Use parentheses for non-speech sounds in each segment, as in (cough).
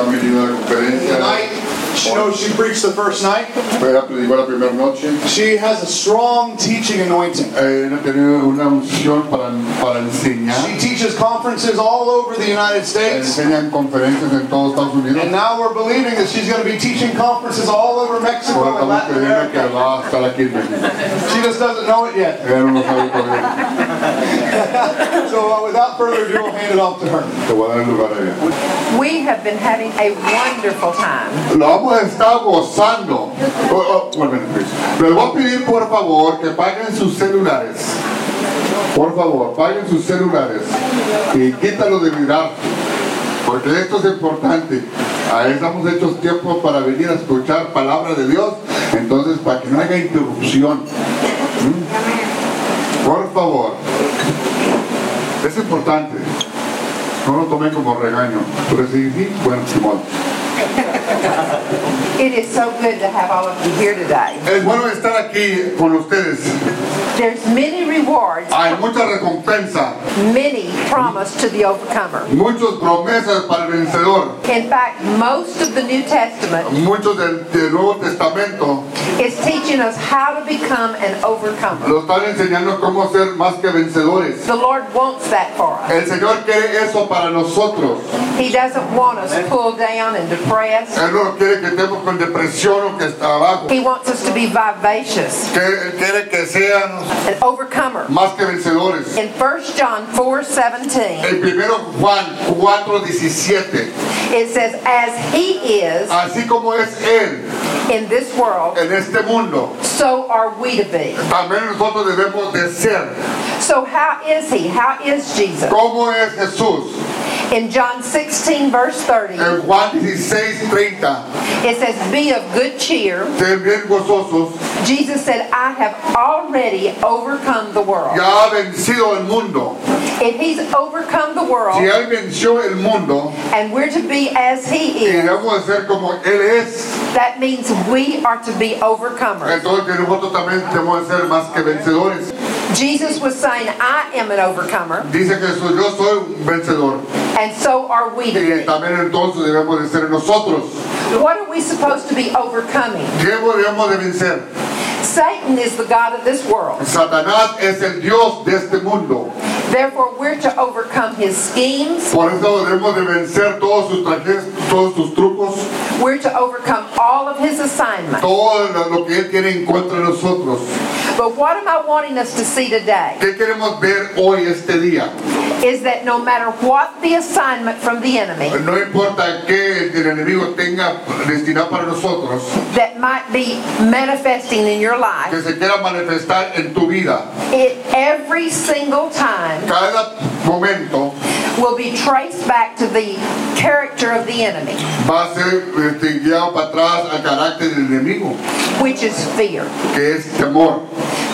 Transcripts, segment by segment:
Han venido a la. Tonight, she knows she preached the first night. Ella predicó la primera noche. She has a strong teaching anointing. Eh, Ella tiene una unción para, para enseñar. She teaches conferences all over the United States. Enseñan conferencias en todos Estados Unidos. And now we're believing that she's going to be teaching conferences all over Mexico Ahora and Latin creyendo que America. va a estar aquí en México. She just doesn't know it yet. Ella no lo sabe todavía. (laughs) So uh, without further ado, I'll hand it off to her. Te voy a dar el lugar a ella. We have been having a wonderful time. Lo vamos a estar gozando. Oh, oh. Les voy a pedir por favor que paguen sus celulares. Por favor, paguen sus celulares y quítalo de mirar. Porque esto es importante. A veces hemos hecho tiempo para venir a escuchar palabra de Dios. Entonces, para que no haya interrupción. ¿Mm? Por favor. Es importante. No lo tomen como regaño. Pero si sí, bueno, Simón. (laughs) It is so good to have all of you here today. Es bueno estar aquí con ustedes. There's many rewards, Hay mucha recompensa, many promised to the overcomer. muchas promesas para el vencedor. In fact, most of the New Testament Muchos del, del Nuevo Testamento is teaching us how to become an overcomer. lo están enseñando cómo ser más que vencedores. The Lord wants that for us. El Señor quiere eso para nosotros. He doesn't want us pulled down and depressed. Él no quiere que estemos con depresión o que está abajo. He wants us to be vivacious, Que- quiere que sean an overcomer. más que vencedores. In 1 John 4 17, El primero Juan 4:17. it says, As he is Así como es Él in this world, en este mundo, so are we to be. también nosotros debemos de ser. So, how is he? How is Jesus? ¿Cómo es Jesús? In John 16, verse 30, En Juan 16:30. it says, Be of good cheer. Bien gozosos. Jesus said, I have already overcome the world. Ya ha vencido el mundo. If he's overcome the Si world Él venció el mundo, and we're to be as he y is, debemos ser como Él es, that means we are to be overcomers. entonces que nosotros también debemos ser más que vencedores. Jesus was saying, I am an overcomer, Dice Jesús, yo soy un vencedor. and so are we Y también entonces debemos de ser nosotros. What are we supposed to be overcoming? ¿Qué debemos de vencer? Satan is the God of this world. Satanás es el Dios de este mundo. Therefore, we're to overcome his schemes. Por eso debemos de vencer todos sus trajes, todos sus trucos, We're to overcome all of his assignments. todo lo- que Él tiene en contra de nosotros. But what am I wanting us to see today ¿Qué queremos ver hoy, este día? is that no matter what the assignment from the enemy No importa que el enemigo tenga destinado para nosotros, that might be manifesting in your que life, se quiera manifestar en tu vida. it every single time Cada momento will be traced back to the character of the enemy, va a ser guiado para atrás al carácter del enemigo, which is fear. que es temor.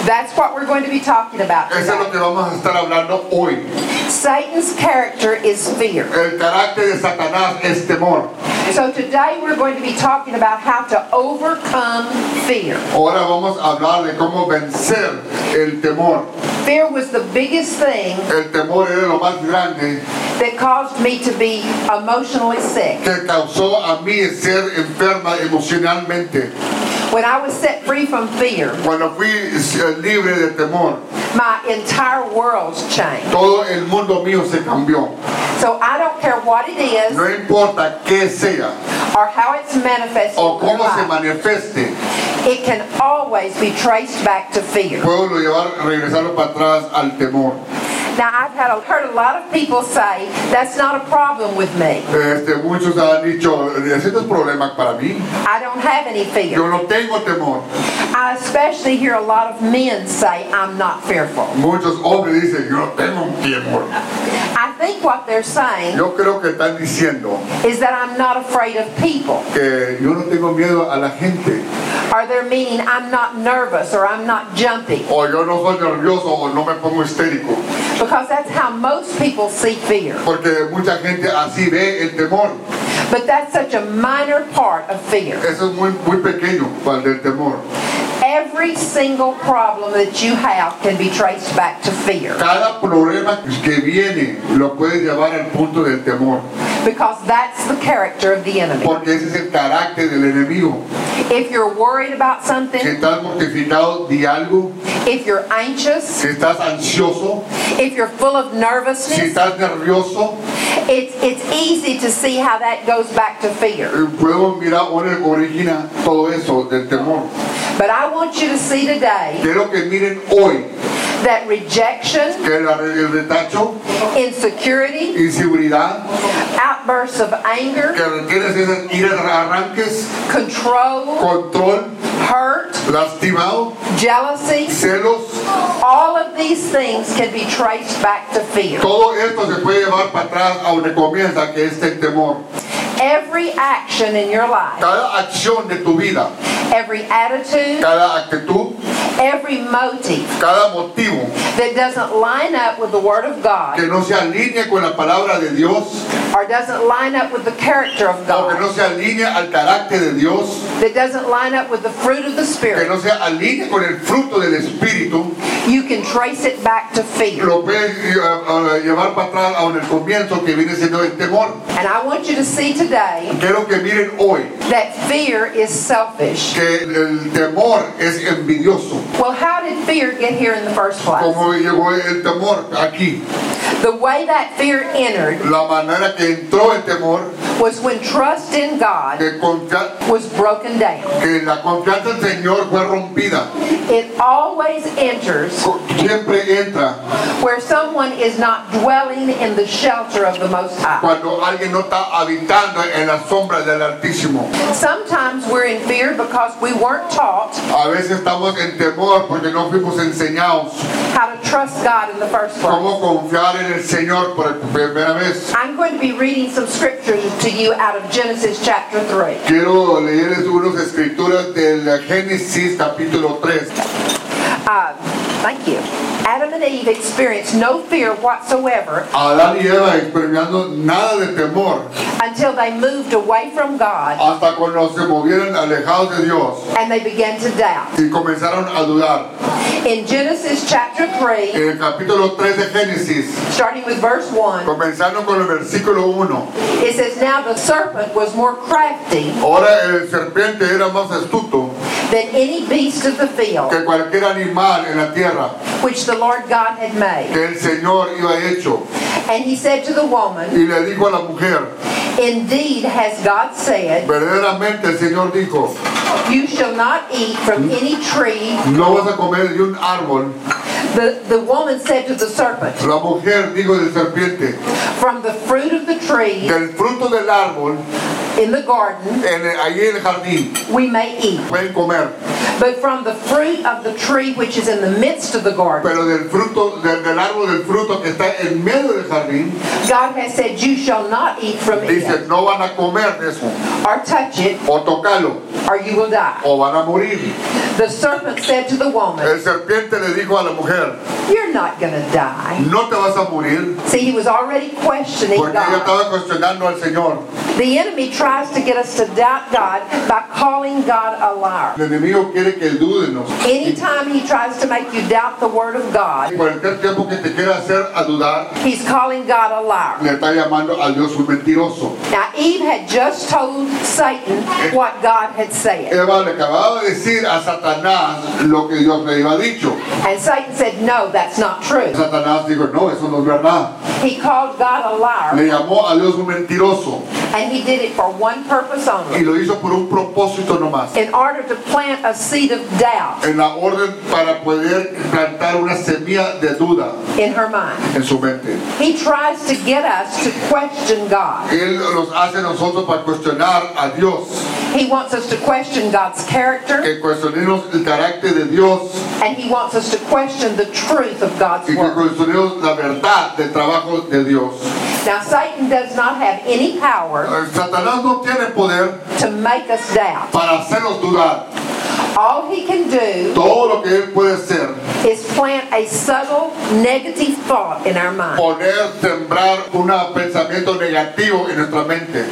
That's what we're going to be talking about Eso es lo que vamos a estar hablando hoy. Satan's character is fear. El carácter de Satanás es temor. So today we're going to be talking about how to overcome fear. Ahora vamos a hablar de cómo vencer el temor. Fear was the biggest thing El temor era lo más grande that caused me to be emotionally sick. que causó a mí ser enferma emocionalmente. When I was set free from fear, Cuando fui eh, libre de temor, my entire world's changed. todo el mundo mío se cambió. So I don't care what it is No importa qué sea or how it's manifested o cómo se manifieste, it can always be traced back to fear. puedo llevar, regresarlo para atrás al temor. Now I've had a, heard a lot of people say that's not a problem with me. Este, muchos han dicho, ese no es problema para mí. I don't have any fear. Yo no tengo temor. I especially hear a lot of men say I'm not fearful. Muchos hombres dicen, yo tengo un temor. I think what they're saying Yo creo que están diciendo is that I'm not afraid of people. que yo no tengo miedo a la gente. Or they're meaning I'm not nervous or I'm not jumpy. O yo no soy nervioso o no me pongo histérico. Because that's how most people see fear. Porque mucha gente así ve el temor. But that's such a minor part of fear. Eso es muy, muy pequeño para el temor. Every single problem that you have can be traced back to fear. Cada problema que viene lo puedes llevar al punto del temor. because that's the character of the enemy. porque ese es el carácter del enemigo. If you're worried about something, Si estás mortificado de algo, if you're anxious, si estás ansioso, if you're full of nervousness, si estás nervioso, it's, it's easy to see how that goes back to fear. eh, podemos mirar origina todo eso del temor. But I want you to see today Quiero que miren hoy that rejection, que la- el retacho, insecurity, inseguridad, outbursts of anger, que esas iras, arranques, control, control, hurt, lastimado, jealousy, celos, all of these things can be traced back to fear. todo esto se puede llevar para atrás a donde comienza, que es el temor. Every action in your life, Cada acción de tu vida, every attitude, cada actitud, every motive cada motivo that doesn't line up with the Word of que God no se alinee con la palabra de Dios or doesn't line up with the character of o que God, no se alinee al carácter de Dios, that doesn't line up with the fruit of the que Spirit, no se alinee con el fruto del Espíritu, you can trace it back to fear. lo puedes eh, eh, llevar para atrás a el comienzo que viene siendo el temor. And I want you to see today Quiero que miren hoy that fear is selfish. que el temor es envidioso. Well, how did fear get here in the first place? Como llegó el temor aquí, The way that fear entered la manera que entró el temor, was when trust in God was broken down. que la confianza en Señor fue rompida. It always enters Siempre entra where someone is not dwelling in the shelter of the Most High. cuando alguien no está habitando en la sombra del Altísimo. Sometimes we're in fear because we weren't taught A veces estamos en temor porque no fuimos enseñados how to trust God in the first place. cómo confiar en el Señor por primera vez. I'm going to be reading some scriptures to you out of Genesis chapter 3. Quiero leerles unas escrituras del Génesis capítulo 3. Uh, thank you. Adam and Eve experienced no fear whatsoever Adán y Eva experimentando nada de temor until they moved away from God hasta cuando se movieron alejados de Dios and they began to doubt. y comenzaron a dudar. In Genesis chapter 3, En el capítulo 3 de Génesis, starting with verse 1, comenzando con el versículo 1. it says, Now the serpent was more crafty Ahora el serpiente era más astuto than any beast of the field que cualquier animal en la tierra which the Lord God had made. que el Señor iba hecho. And he said to the woman, Y le dijo a la mujer, Indeed has God said, verdaderamente el Señor dijo, You shall not eat from any tree. no vas a comer de un árbol. The, the woman said to the serpent, La mujer dijo del serpiente, From the fruit of the tree del fruto del árbol, in the garden en ahí en el jardín, we may eat, pueden comer, but from the fruit of the tree which is in the midst of the garden, pero del fruto, del, del árbol del fruto que está en medio del jardín, God has said, You shall not eat from it. dice, no van a comer de eso, or touch it, o tocarlo, or you will die. o van a morir. The serpent said to the woman, El serpiente le dijo a la mujer, You're not going to die. no te vas a morir, See, he was already questioning porque God. estaba cuestionando al Señor. The enemy tries to get us to doubt God by calling God a liar. El enemigo quiere que dúdenos. Anytime he tries to make you doubt the word of God, Cualquier tiempo que te quiera hacer a dudar, he's calling God a liar. le está llamando a Dios un mentiroso. Now, Eve had just told Satan what God had said. Eva le acababa de decir a Satanás lo que Dios le había dicho. And Satan said, No, that's not true. Satanás dijo, no, eso no es verdad. He called God a liar, Le llamó a Dios un mentiroso and he did it for one purpose y only lo hizo por un propósito nomás. in order to plant a seed of doubt En la orden para poder plantar una semilla de duda in her mind. en su mente. He tries to get us to question God. Él los hace nosotros para cuestionar a Dios, He wants us to question God's character, que cuestionemos el carácter de Dios and he wants us to question the truth of God's y que word. cuestionemos la verdad del trabajo de Dios. Now, Satan does not have any power Eh, Satanás no tiene poder to make us doubt. para hacernos dudar. All he can do Todo lo que él puede hacer, is plant a subtle negative thought in our mind. poner, sembrar un pensamiento negativo en nuestra mente.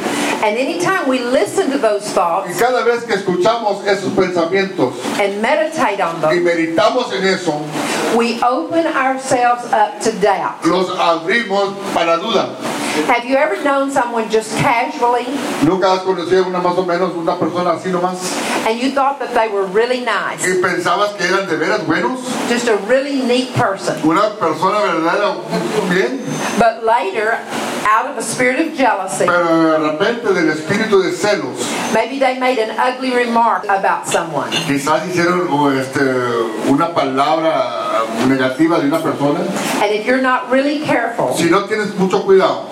And anytime we listen to those thoughts, Y cada vez que escuchamos esos pensamientos and meditate on them, y meditamos en eso, we open ourselves up to doubt. los abrimos para duda. Have you ever known someone just casually Nunca has conocido una más o menos una persona así nomás and you thought that they were really nice? y pensabas que eran de veras buenos, Just a really neat person. una persona verdadera bien, But later, out of a spirit of jealousy, pero de repente del espíritu de celos, maybe they made an ugly remark about someone. quizás hicieron este, una palabra negativa de una persona. And if you're not really careful, Si no tienes mucho cuidado,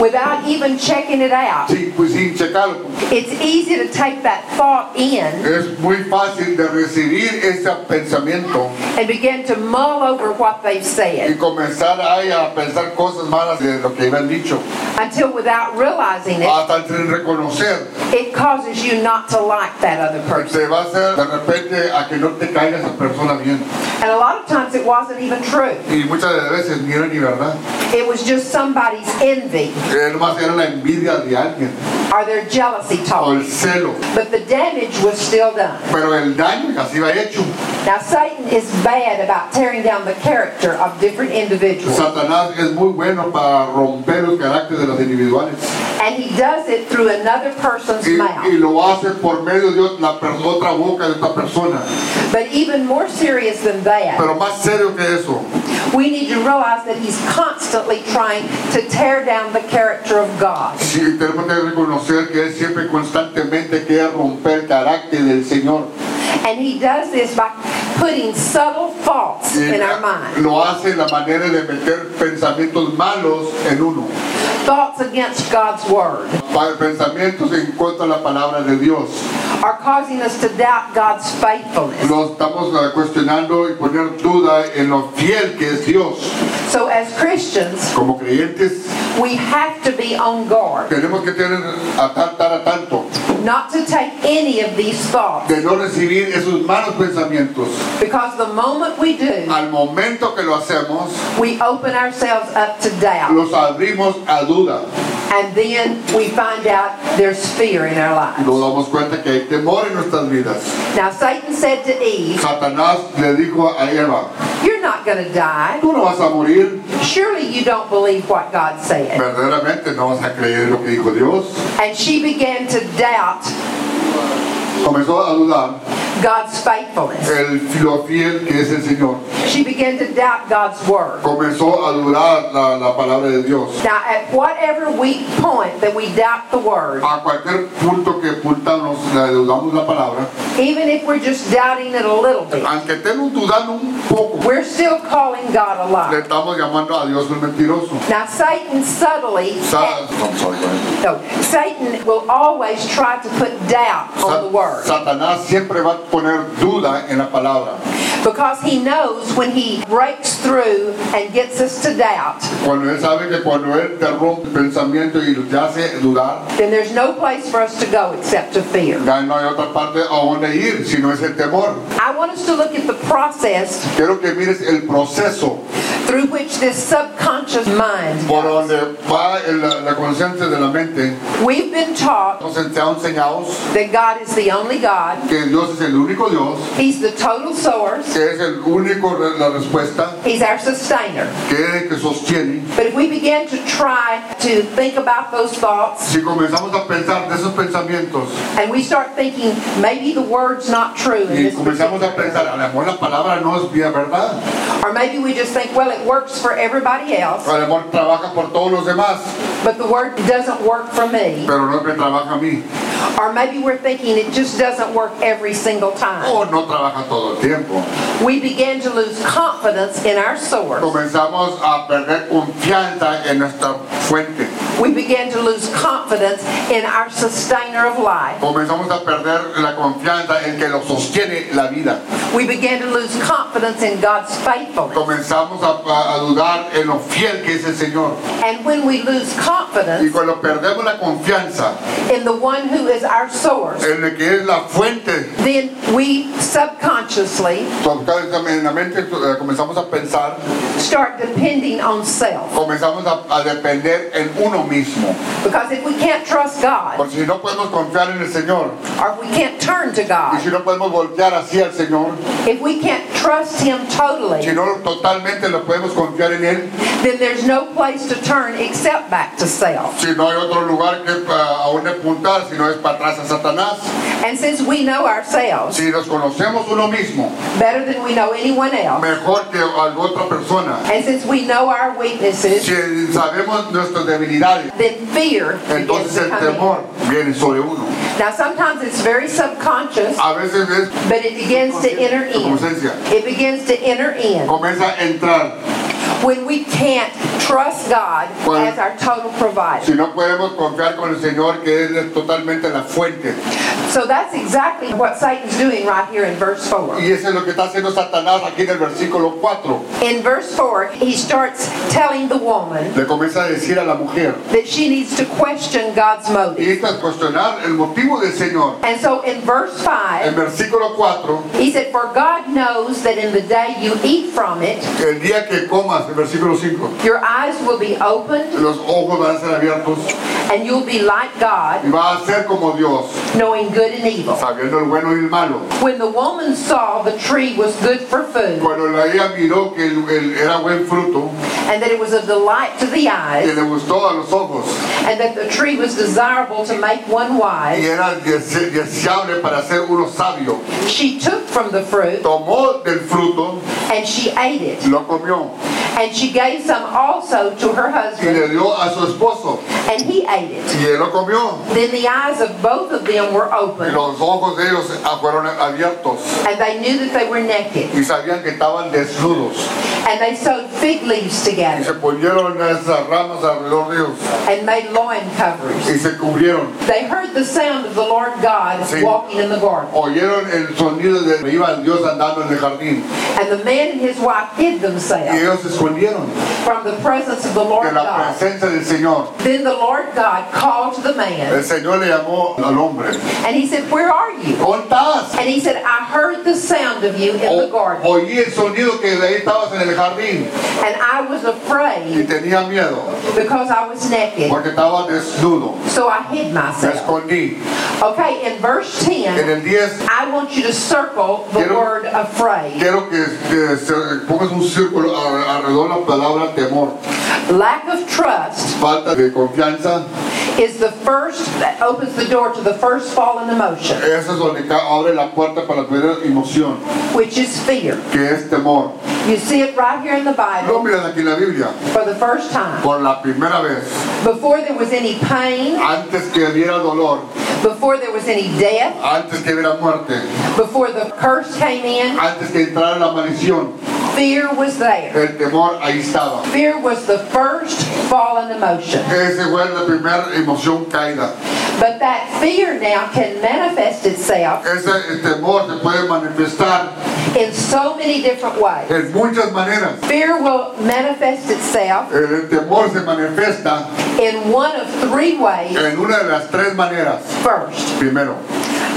without even checking it out, sí, pues sin checarlo, it's easy to take that thought in es muy fácil de recibir ese pensamiento and begin to mull over what they've y said comenzar ahí a pensar cosas malas de lo que habían dicho, until without realizing it, hasta sin reconocer. it causes you not to like that other person. Te va a hacer de repente a que no te caiga esa persona bien. And a lot of times it wasn't even true. Y muchas veces ni era ni verdad. It was just somebody's envy nomás era la envidia de alguien or their jealousy o talk. el celo. But the damage was still done. Pero el daño iba hecho. Now, Satan is bad about tearing down the character of different individuals. Satanás es muy bueno para romper los caracteres de los individuales. And he does it through another person's Y, y mouth. lo hace por medio de la otra boca de otra persona. But even more serious than that, Pero más serio que eso, we need to realize that he's constantly trying to tear down the character of God. sí, tenemos que reconocer que él siempre constantemente quiere romper el carácter del Señor. And he does this by putting subtle thoughts in our mind. lo hace la manera de meter pensamientos malos en uno. Thoughts against God's word Pensamientos en contra la palabra de Dios. are causing us to doubt God's faithfulness. Lo estamos eh, cuestionando y poner duda en lo fiel que es Dios. So as Christians, Como creyentes we have to be on guard tenemos que tener a tanto not to take any of these thoughts de no recibir esos malos pensamientos. because the moment we do, Al momento que lo hacemos, we open ourselves up to doubt los abrimos a duda. and then we find out there's fear in our lives. Nos damos cuenta que hay temor en nuestras vidas. Now Satan said to Eve, Satanás le dijo a Eva, you're not going to die. tú no vas a morir. Surely you don't believe what God said. Verdaderamente no vas a creer lo que dijo Dios. And she began to doubt Comenzó a dudar God's faithfulness. el lo fiel que es el Señor. She began to doubt God's word. Comenzó a dudar la, la palabra de Dios. Now, at whatever weak point that we doubt the word, A cualquier punto que puntamos, le dudamos la palabra, even if we're just doubting it a little bit, aunque estemos dudando un poco, we're still calling God a le lie. estamos llamando a Dios un mentiroso. Now, Satan subtly, Sa- eh, I'm sorry, go ahead. no, Satan will always try to put doubt on the word Satanás siempre va a poner duda en la palabra. Because he knows when he breaks through and gets us to doubt, Cuando él sabe que cuando él te rompe el pensamiento y te hace dudar, then there's no place for us to go except to fear. ya no hay otra parte a donde ir, sino es el temor. I want us to look at the process Quiero que mires el proceso through which this subconscious mind por donde va el- la, conciencia de la mente. We've been taught Nos enseñados that God is the only God. que Dios es el único Dios, He's the total source. Que es el único la respuesta, He's our sustainer. que que sostiene. But if we begin to try to think about those thoughts Si comenzamos a pensar de esos pensamientos and we start thinking maybe the word's not true in y this comenzamos a particular pensar, a lo mejor la palabra no es bien verdad, or maybe we just think well it works for everybody else a lo mejor trabaja por todos los demás, but the word doesn't work for me pero no me trabaja a mí, or maybe we're thinking it just doesn't work every single time o no trabaja todo el tiempo. We begin to lose confidence in our source. Comenzamos a perder confianza en nuestra fuente, we begin to lose confidence in our sustainer of life. Comenzamos a perder la confianza en que lo sostiene la vida, we begin to lose confidence in God's faithfulness. Comenzamos a, a- dudar en lo fiel que es el Señor. and when we lose Y confidence cuando perdemos la confianza in the one who is our source en el que es la fuente, then we subconsciously eh, comenzamos a pensar, start depending on self. comenzamos a, a depender en uno mismo. Because if we can't trust God, Porque si no podemos confiar en el Señor, or if we can't turn to y God, si no podemos voltear hacia el Señor, if we can't trust Him si totally, no totalmente lo podemos confiar en Él, then there's no place to turn except back to self. si no hay otro lugar que ah, a donde apuntar, si no es para atrás a Satanás, And since we know ourselves si nos conocemos uno mismo, better than we know anyone else, mejor que otra persona, and since we know our weaknesses, si sabemos nuestras debilidades, then fear begins entonces to el come in. viene sobre uno. Now, sometimes it's very subconscious, A veces es but it begins to enter in. It begins to enter in comienza a entrar. When we can't trust God Well- as our total provider. Si no podemos confiar con el Señor, que Él es totalmente la fuente. So that's exactly what Satan's doing right here in verse 4. Y eso es lo que está haciendo Satanás aquí en el versículo 4. In verse 4, he starts telling the woman Le comienza a decir a la mujer, that she needs to question God's y motive. esta es cuestionar el motivo del Señor. And so in verse 5, En 5, versículo 4, he said, For God knows that in the day you eat from it, el día que comas, versículo 5, your eyes will be opened los ojos van a ser abiertos and you'll be like God, y va a ser como Dios, knowing good and evil. sabiendo el bueno y el malo. When the woman saw the tree was good for food Cuando la ella miró que el- el- era buen fruto, and that it was a delight to the que eyes le gustó a los ojos and that the tree was desirable to make one wise. y era dese- deseable para ser uno sabio, she took from the fruit tomó del fruto, and she ate it. lo comió And she gave some also to her y husband, le dio a su esposo and he ate it. y él lo comió. Then the eyes of both of them were Y opened, los ojos de ellos fueron abiertos and they knew that they were naked. y sabían que estaban desnudos And they sewed fig leaves y se together esas ramas alrededor de ellos and made loin covers. y se cubrieron. They heard the sound of the Lord God Sí. walking in the garden. Oyeron el sonido de iba Dios andando en el jardín And the man and his wife hid y themselves from the presence of the de Lord la God. presencia del Señor. Then the Lord God called to the El man Señor le llamó al hombre. and he said, Where are you? ¿Dónde estás? And he said, I heard the sound of you in the O- garden, oí el sonido que de ahí estabas en el jardín and I was y afraid tenía miedo because I was naked. porque estaba desnudo. So I hid Me myself. escondí. Okay, in verse En 10, el 10 I want you to circle the Quiero- word afraid. quiero que, que se- pongas un círculo a- alrededor la palabra temor. Lack of trust Falta de confianza. is the first that opens the door to the first fallen emotion, Eso es donde abre la puerta para la primera emoción, which is fear. que es temor. You see it right here in the Lo Bible miras aquí en la Biblia. for the first time. Por la primera vez, Before there was any pain, antes que hubiera dolor, before there was any death, antes que hubiera muerte, before the curse came in, antes que entrara la maldición, fear was there. el temor ahí estaba. Fear was the first fallen emotion. Esa fue la primera emoción caída. But that fear now can manifest itself Ese temor se puede manifestar in so many different ways. en muchas maneras. Fear will manifest itself El, el temor se manifiesta in one of three ways. en una de las tres maneras. First, Primero,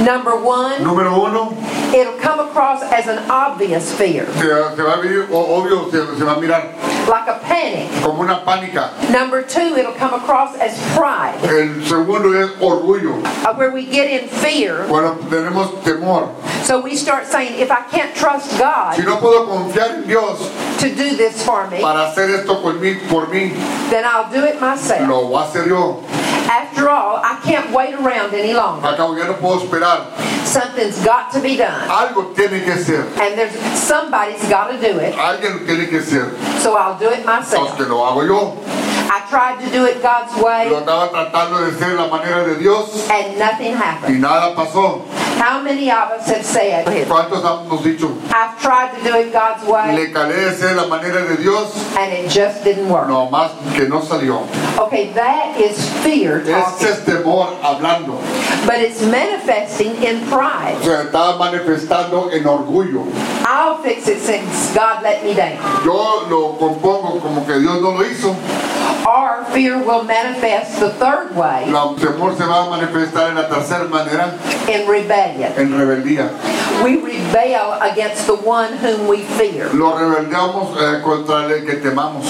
number one, número uno, it'll come across as an obvious fear, se, se va a ver, obvio, se, se va a mirar like a panic. como una pánica. Number two, it'll come across as pride, El segundo es orgullo. uh, where we get in fear. Bueno, tenemos temor. So we start saying, if I can't trust God. Si no puedo confiar en Dios to do this for me, para hacer esto por mí, por mí, then I'll do it myself. lo voy a hacer yo. After all, I can't wait around any longer. Acá ya no puedo esperar. Something's got to be done. Algo tiene que ser. And there's somebody's got to do it. Alguien tiene que ser. So I'll do it myself. lo hago yo. I tried to do it God's way Lo tratando de hacer la manera de Dios and nothing y happened. nada pasó. How many of us have said, ¿Cuántos hemos dicho? I've tried to do it God's way Le calé de hacer la manera de Dios, and it just didn't work? no más que no salió. Okay, that is fear Talking. es temor hablando. But it's manifesting in pride. Se está manifestando en orgullo. I'll fix it since God let me down. Yo lo compongo como que Dios no lo hizo. Or fear will manifest the third way El temor se va a manifestar en la tercera manera, in rebellion. en rebeldía. We rebel against the one whom we fear. Lo rebeldeamos eh, contra el que temamos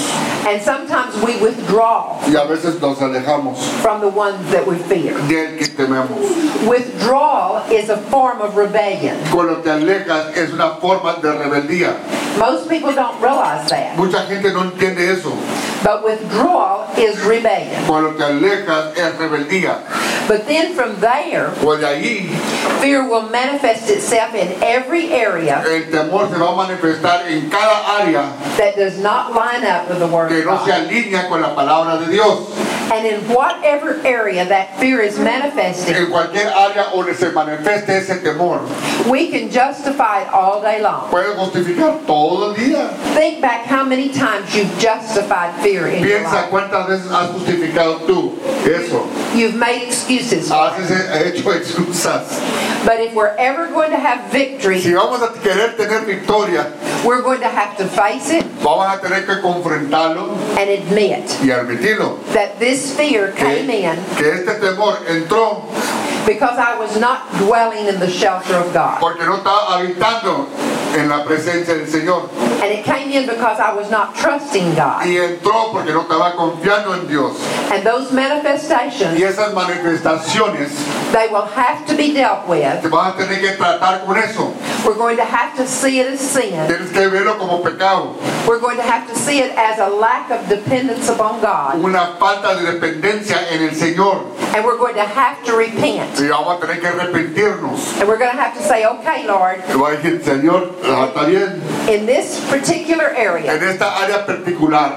And sometimes we withdraw y a veces nos alejamos from the ones that we fear. del que tememos. Withdrawal is a form of rebellion. Cuando te alejas es una forma de rebeldía. Most people don't realize that. Mucha gente no entiende eso. But withdrawal is rebellion. Cuando te alejas es rebeldía. But then from there, Pues de ahí fear will manifest itself in every area el temor se va a manifestar en cada área that does not line up with the Word que no se alinea con la palabra de Dios. And in whatever area that fear is manifesting, En cualquier área donde se manifieste ese temor, we can justify it all day long. puedes justificar todo el día. Think back how many times you've justified fear in your Piensa life. cuántas veces has justificado tú eso. You've made excuses. for Has hecho excusas. But if we're ever going to have victory, Si vamos a querer tener victoria, we're going to have to face it vamos a tener que confrontarlo and admit y admitirlo. that this fear came Que, in que este temor entró because I was not dwelling in the shelter of God. porque no estaba habitando en la presencia del Señor. And it came in because I was not trusting God. Y entró porque no estaba confiando en Dios. And those manifestations, Y esas manifestaciones, they will have to be dealt with. te vas a tener que tratar con eso. We're going to have to see it as sin. Tienes que verlo como pecado. We're going to have to see it as a lack of dependence upon God. Una falta de dependencia en el Señor. And we're going to have to repent. Y vamos a tener que arrepentirnos. And we're going to have to say, okay, Lord, Y va a decir, Señor, ah, está bien. in this particular area, En esta área particular,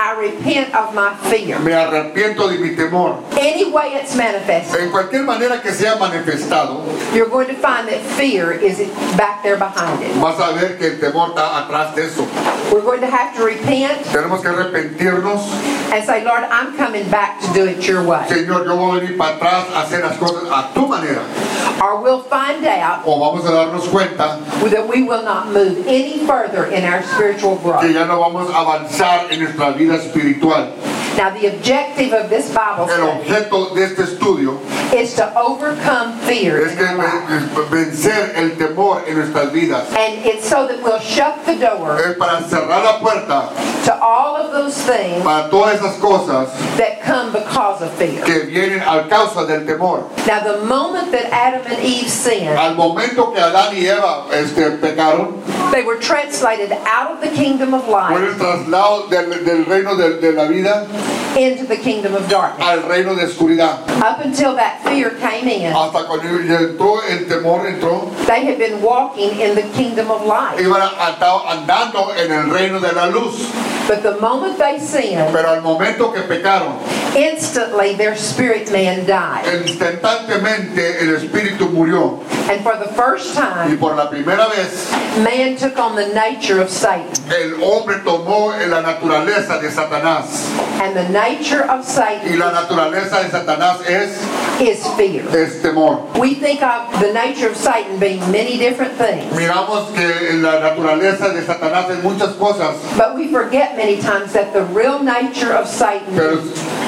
I repent of my fear. me arrepiento de mi temor. Any way it's manifested, En cualquier manera que sea manifestado, you're going to find that fear is back there behind it. vas a ver que el temor está atrás de eso. We're going to have to repent Tenemos que arrepentirnos. and say, Lord, I'm coming back to do it your way. Señor, yo voy a venir para atrás a hacer las cosas a tu manera. Or we'll find out O vamos a darnos cuenta that we will not move any further in our spiritual que growth. ya no vamos a avanzar en nuestra vida espiritual. Now, the objective of this Bible El study objeto de este estudio is to overcome fear es que vencer el temor en nuestras vidas. And it's so that we'll shut the door Es para cerrar la puerta to all of those things para todas esas cosas that come because of fear. que vienen a causa del temor. Now, the moment that Adam and Eve sinned, Al momento que Adán y Eva este, pecaron, they were translated out of the kingdom of fue light el traslado del, del reino de, de la vida into the kingdom of darkness. al reino de oscuridad. Up until that fear came in, Hasta cuando entró el temor, entró, they had been walking in the kingdom of light. iban andando en el reino de la luz. But the moment they sinned, Pero al momento que pecaron, instantly their spirit man died. instantáneamente el espíritu murió. And for the first Y time, por la primera vez, man took on the nature of Satan. el hombre tomó la naturaleza de Satanás. And the nature of Y Satan la naturaleza de Satanás es, is fear. es temor. We think of the nature of Satan being many different things, Miramos que la naturaleza de Satanás es muchas cosas, but we forget many times that the real nature of Satan pero,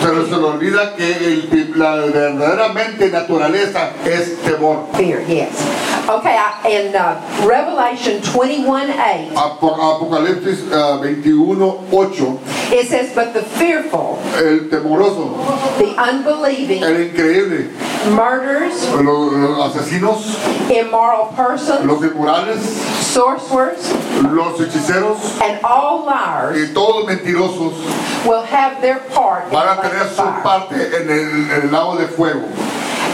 pero se le olvida que el- la verdaderamente naturaleza es temor. fear. Yes. Okay. I, in uh, Revelation 21:8, Apocalipsis ah, 21, 8, it says, "But the fearful, el temoroso, the unbelieving, el increíble, murderers, los, los asesinos, immoral persons, los inmorales, sorcerers, los hechiceros and all liars y todos mentirosos will have their part in van a the tener su fire." parte en el, en el lago de fuego.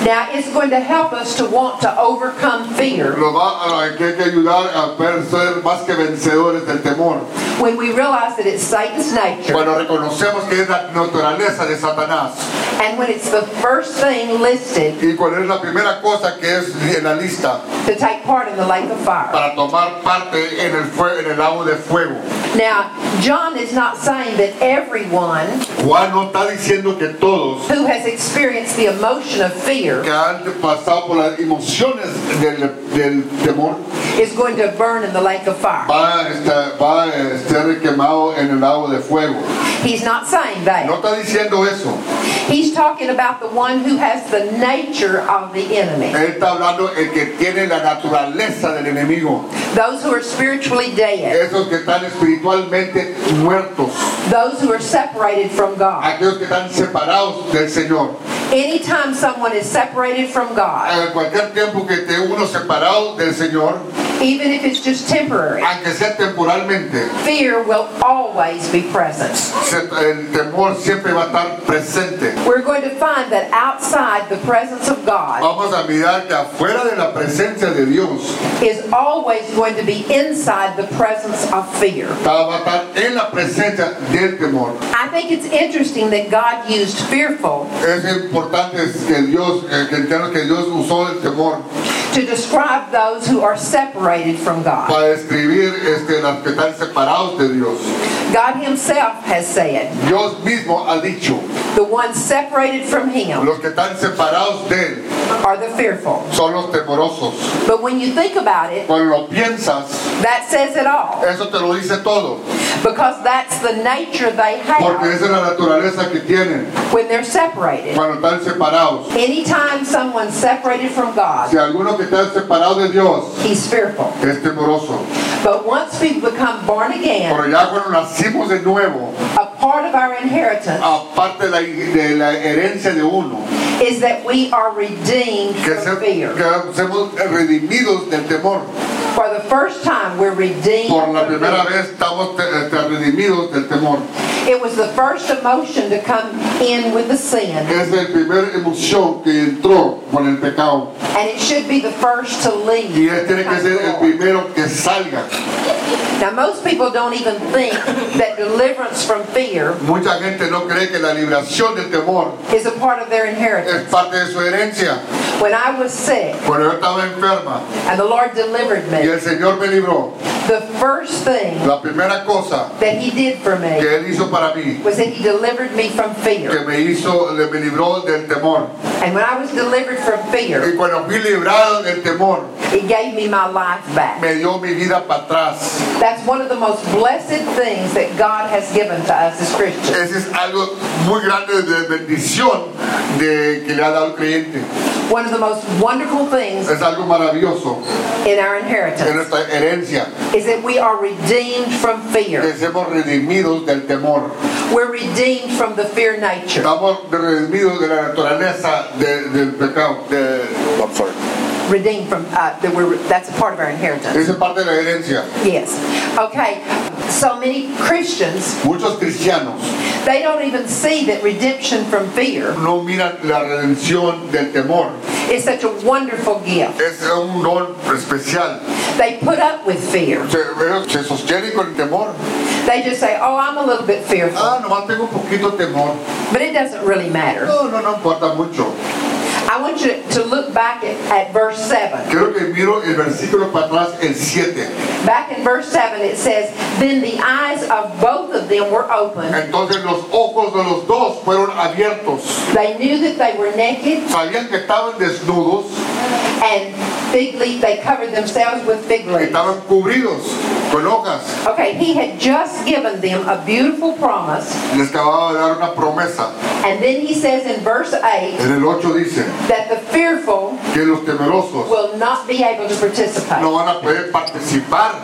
Now, it's going to help us to want to overcome fear Nos va a, que hay que ayudar a ser más que vencedores del temor. when we realize that it's Satan's nature Cuando reconocemos que es la naturaleza de Satanás and when it's the first thing listed y es la primera cosa que es en la lista to take part in the lake of fire. para tomar parte en el, en el lago de fuego. Now, John is not saying that everyone Juan no está diciendo que todos who has experienced the emotion of fear que han pasado por las emociones del, del temor is going to burn in the lake of fire. va a estar, va a ser quemado en el lago de fuego. He's not saying No that. está diciendo eso. He's talking about the one who has the nature of the enemy. Él está hablando el que tiene la naturaleza del enemigo. Those who are spiritually dead. Esos que están espiritualmente muertos. Those who are separated from God. Aquellos que están separados del Señor. Anytime someone is separated from God, cualquier tiempo que esté uno separado del Señor, even if it's just temporary, aunque sea temporalmente, fear will always be present. el temor siempre va a estar presente. We're going to find that outside the presence of God Vamos a mirar que afuera de la presencia de Dios is always going to be inside the presence of fear. va a estar en la presencia del temor. I think it's interesting that God used fearful Es importante que Dios, que entiendan que Dios usó el temor to describe those who are separated from God. para describir este, las que están separados de Dios. God Himself has said, Dios mismo ha dicho, the ones separated from Him los que están separados de Él are the fearful. son los temorosos. But when you think about it, Cuando lo piensas, that says it all. eso te lo dice todo, Because that's the nature they porque have esa es la naturaleza que tienen when they're separated. cuando están separados. Anytime someone's separated from God, Si alguno que está separado de Dios he's fearful. es temoroso, But once we become born again, pero ya cuando nacimos de nuevo, a part of our inheritance aparte de la, de la herencia de uno, is that we are redeemed que, se- from fear. que somos redimidos del temor. For the first time, we're redeemed Por la from primera vez estamos redimidos del temor. It was the first emotion to come in with the sin, Es la primera emoción que entró con el pecado. and it should be the first to leave. Y él tiene que ser el primero que salga. Now, most people don't even think that deliverance from fear Mucha gente no cree que la liberación del temor is a part of their inheritance. es parte de su herencia. When I was sick Cuando yo estaba enferma and the Lord delivered me, el Señor me libró, the first thing la primera cosa that He did for que me Él hizo para mí, was that He delivered me from que fear. me hizo, me libró del temor. And when I was delivered from fear, Y cuando fui librado del temor, it gave me my life back. me dio mi vida para atrás. That's one of the most blessed things that God has given to us as Christians. Ese es algo muy grande de bendición de que le ha dado el creyente. One of the most wonderful things Es algo maravilloso in our en inheritance nuestra herencia, is that we are redeemed from que fear. seamos redimidos del temor. We're redeemed from the fear nature. Estamos redimidos de la naturaleza de- del pecado. De, I'm sorry. Redeemed from uh, that we're that's a part of our inheritance. Es parte de la herencia. Yes. Okay. So many Christians Muchos cristianos they don't even see that redemption from fear no miran la redención del temor. is such a wonderful gift. Es un don especial. They put up with fear. Se, se sostienen con el temor. They just say, "Oh, I'm a little bit fearful," Ah, nomás tengo un poquito temor. but it doesn't really matter. No, no, no importa mucho. I want you to look back at, at verse 7. Quiero que miro el versículo para atrás, el 7. Back in verse 7, it says, Then the eyes of both of them were opened. Entonces los ojos de los dos fueron abiertos. They knew that they were naked, Sabían que estaban desnudos, and fig leaf, they covered themselves with fig leaves. estaban cubridos con hojas. Okay, he had just given them a beautiful promise, Les acababa de dar una promesa. and then he says in verse 8 En el 8 dice that the fearful que los temerosos will not be able to participate. no van a poder participar.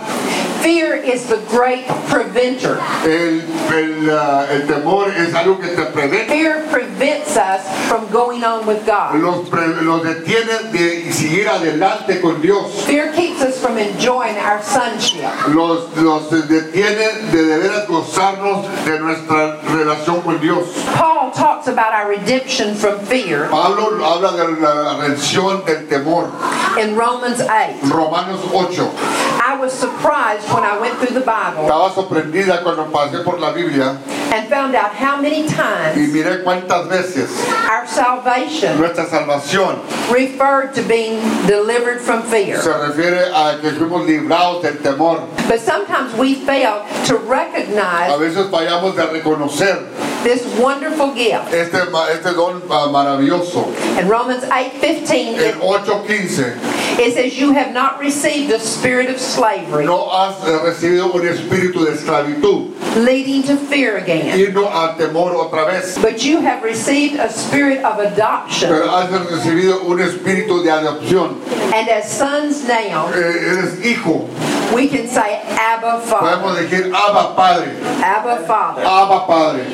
Fear is the great preventer. El, el, ah, el temor es algo que te. Fear prevents us from going on with God. Los, pre- los detiene de seguir adelante con Dios. Fear keeps us from enjoying our sonship. Los, los detiene de de veras gozarnos de nuestra relación con Dios. Paul talks about our redemption from fear Pablo habla de la redención del temor. in Romans 8. Romanos 8. I was surprised when I went through the Bible Estaba sorprendida cuando pasé por la Biblia and found out how many y times miré cuántas veces our salvation nuestra salvación referred to being delivered from fear. se refiere a que fuimos librados del temor. But sometimes we fail to recognize. A veces fallamos de reconocer this wonderful gift. este, este don ah, maravilloso. In Romans 8:15, El it, 8.15 It says, You have not received the spirit of slavery, No has recibido un espíritu de esclavitud, leading to fear again, irnos al temor otra vez. but you have received a spirit of adoption. Pero has recibido un espíritu de adopción. And as sons now, Eh, eres hijo. we can say, Abba Father. Podemos decir Abba Padre. Abba Father. Abba Padre.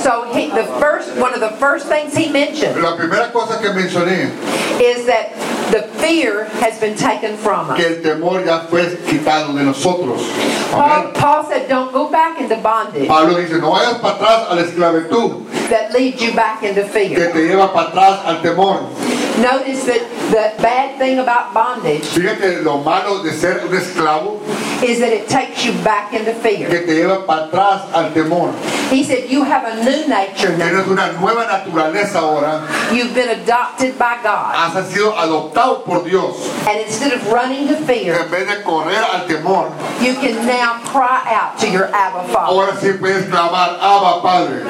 So he, the first, one of the first things he mentioned La primera cosa que mencioné, is that the fear has been taken from us. que el temor ya fue quitado de nosotros. Paul, Paul said, don't go back into bondage Pablo dice, no vayas para atrás a la esclavitud, that leads you back into que fear. te lleva para atrás al temor. Notice that the bad thing about bondage Fíjate lo malo de ser un esclavo, is that it takes you back into fear. que te lleva para atrás al temor. He said, you have a new nature now. Tienes una nueva naturaleza ahora, You've been adopted by God. has sido adoptado por Dios. And instead of running to fear, En vez de correr al temor, you can now cry out to your Abba Father. ahora sí puedes clamar, Abba Padre.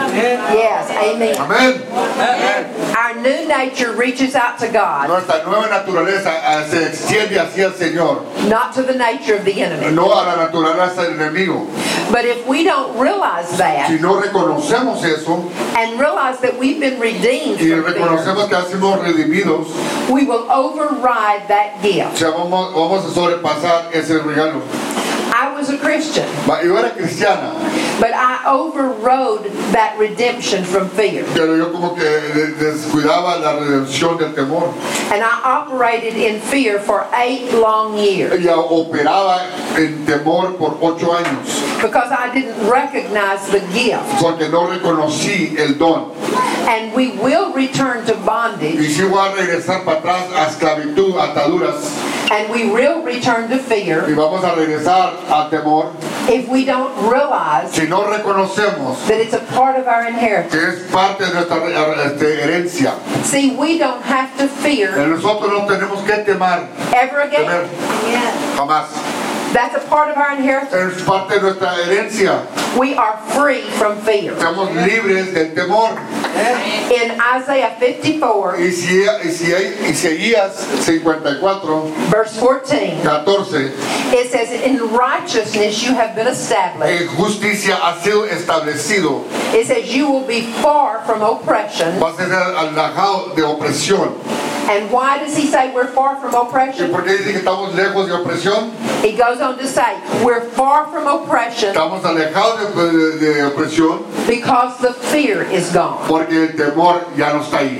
Yes, amen. Amén. Our new nature reaches out to God, Nuestra nueva naturaleza eh, se extiende hacia el Señor, not to the nature of the enemy. no a la naturaleza del enemigo. But if we don't realize Si that no reconocemos eso and realize that we've been redeemed y fear, que hemos redimidos, we will override that gift. vamos, vamos a sobrepasar ese regalo. I was a Christian, Va, Yo era cristiana, but I overrode that redemption from fear. pero yo como que descuidaba la redención del temor. And I operated in fear for eight long years Ella operaba en temor por ocho años, because I didn't recognize the gift. porque no reconocí el don. And we will return to Y bondage si voy a regresar para atrás a esclavitud, ataduras, and we will return to y fear vamos a regresar a temor, if we don't realize si no reconocemos that it's a part of our inheritance. que es parte de nuestra este, herencia. See, we don't have to fear Nosotros no tenemos que temar ever again. temer jamás. That's a part of our inheritance. Es parte de nuestra herencia. We are free from fear. Estamos libres del temor. In Isaiah 54, Y si, y si hay Isaías 54, verse 14, 14, it says, In righteousness you have been established. en justicia sido establecido. It says, You will be far from oppression. Va a ser alejado de opresión. And why does he say we're far from ¿Y oppression? por qué dice que estamos lejos de opresión? He goes on to say, We're far from oppression Estamos alejados de, de- de opresión because the fear is gone. porque el temor ya no está ahí.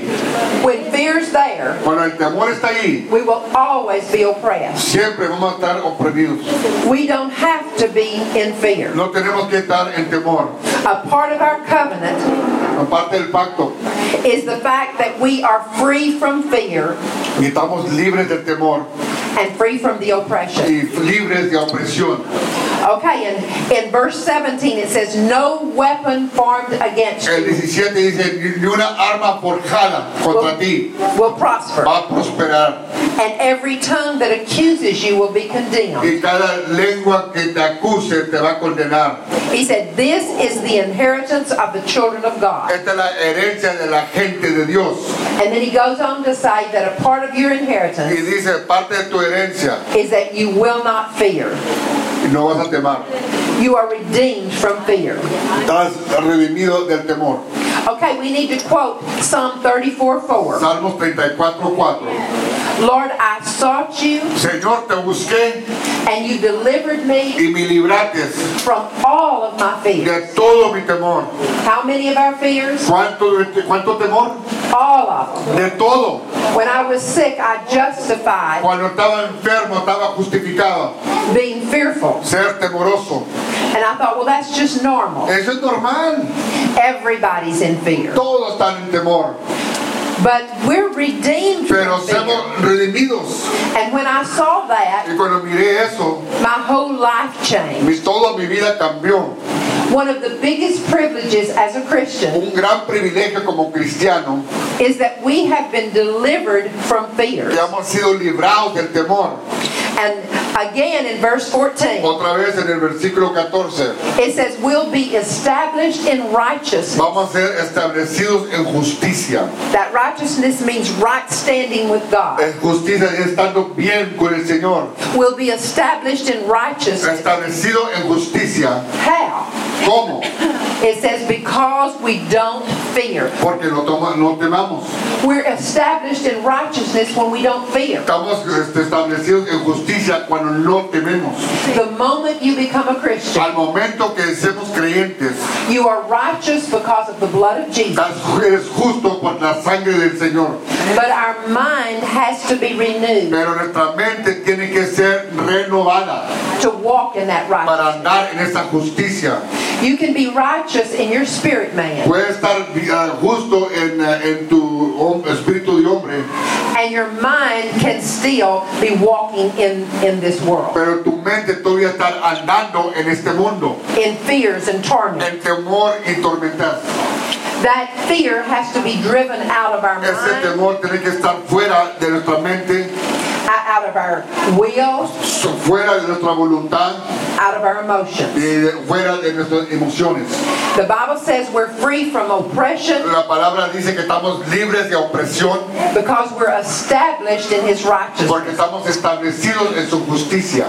When fear's there, Cuando el temor está ahí, we will always be oppressed. siempre vamos a estar oprimidos. We don't have to be in fear. No tenemos que estar en temor. A part of our covenant Aparte del pacto, is the fact that we are free from fear y estamos libres del temor and free from the oppression. Y libres de opresión. Okay, and in verse 17 it says, No weapon formed against El you 17 dice, ni una arma forjada contra ti will prosper, va a prosperar. and every tongue that accuses you will be condemned. Y cada lengua que te acuse te va a condenar. He said, This is the inheritance of the children of God. Esta es la herencia de la gente de Dios. And then he goes on to say that a part of your Y inheritance dice, parte de tu herencia, is that you will not fear. Y no vas a temar. You are redeemed from fear. Estás redimido del temor. Okay, we need to quote Psalm 34 4. Salmos 34, 4. Lord, I sought you Señor, te busqué and you delivered me y me libraste from all of my fears. de todo mi temor. How many of our fears? ¿Cuánto, cuánto temor? All of them. De todo. When I was sick, I justified Cuando estaba enfermo, estaba justificado. being fearful. Ser temoroso. And I thought, well, that's just normal. Eso es normal. Everybody's in fear. Todos están en temor. But we're redeemed Pero from fear. somos redimidos. And when I saw that, Y cuando miré eso, my whole life changed. mi, toda mi vida cambió. One of the biggest privileges as a Christian Un gran privilegio como cristiano is that we have been delivered from fear. que hemos sido librados del temor. And Again in verse 14, Otra vez en el versículo 14. it says, We'll be established in righteousness. Vamos a ser establecidos en justicia. That righteousness means right standing with God. En justicia es estando bien con el Señor. We'll be established in righteousness. Establecido en justicia. How? ¿Cómo? It says, Because we don't fear. Porque no, toma- no temamos. We're established in righteousness when we don't fear. Estamos establecidos en justicia cuando no tememos. The moment you become a Christian, Al momento que seamos creyentes, you are righteous because of the blood of Jesus. eres justo por la sangre del Señor. But our mind has to be renewed Pero nuestra mente tiene que ser renovada to walk in that para andar en esa justicia. You can be righteous in your spirit man, Puedes estar ah, justo en, ah, en tu espíritu de hombre, and your mind can still be walking in, in this world, pero tu mente todavía está andando en este mundo, in fears and torment. en temor y tormentas. That fear has to be driven out of our Ese mind, temor tiene que estar fuera de nuestra mente, out of our will, so- fuera de nuestra voluntad out of our emotions. y de- fuera de nuestras emociones. The Bible says we're free from oppression La palabra dice que estamos libres de opresión because we're established in His righteousness. porque estamos establecidos en su justicia.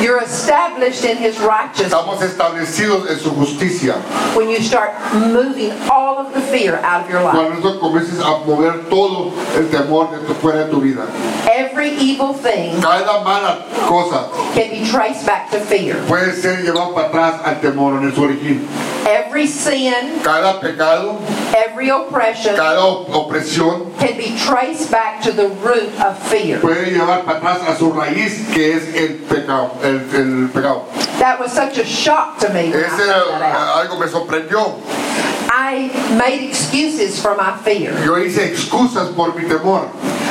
You're established in His righteousness Estamos establecidos en su justicia. when you start moving all of the fear out of your life. Cuando comiences a mover todo el temor de tu, fuera de tu vida. Every evil thing Cada mala cosa can be traced back to fear. puede ser llevado para atrás al temor en su origen. Every sin, Cada pecado, every oppression cada opresión can be traced back to the root of fear. puede llevar para atrás a su raíz que es el pecado. El, el pecado. That was such a shock to me I Ese era, algo me sorprendió. I made excuses for my fear. Yo hice excusas por mi temor.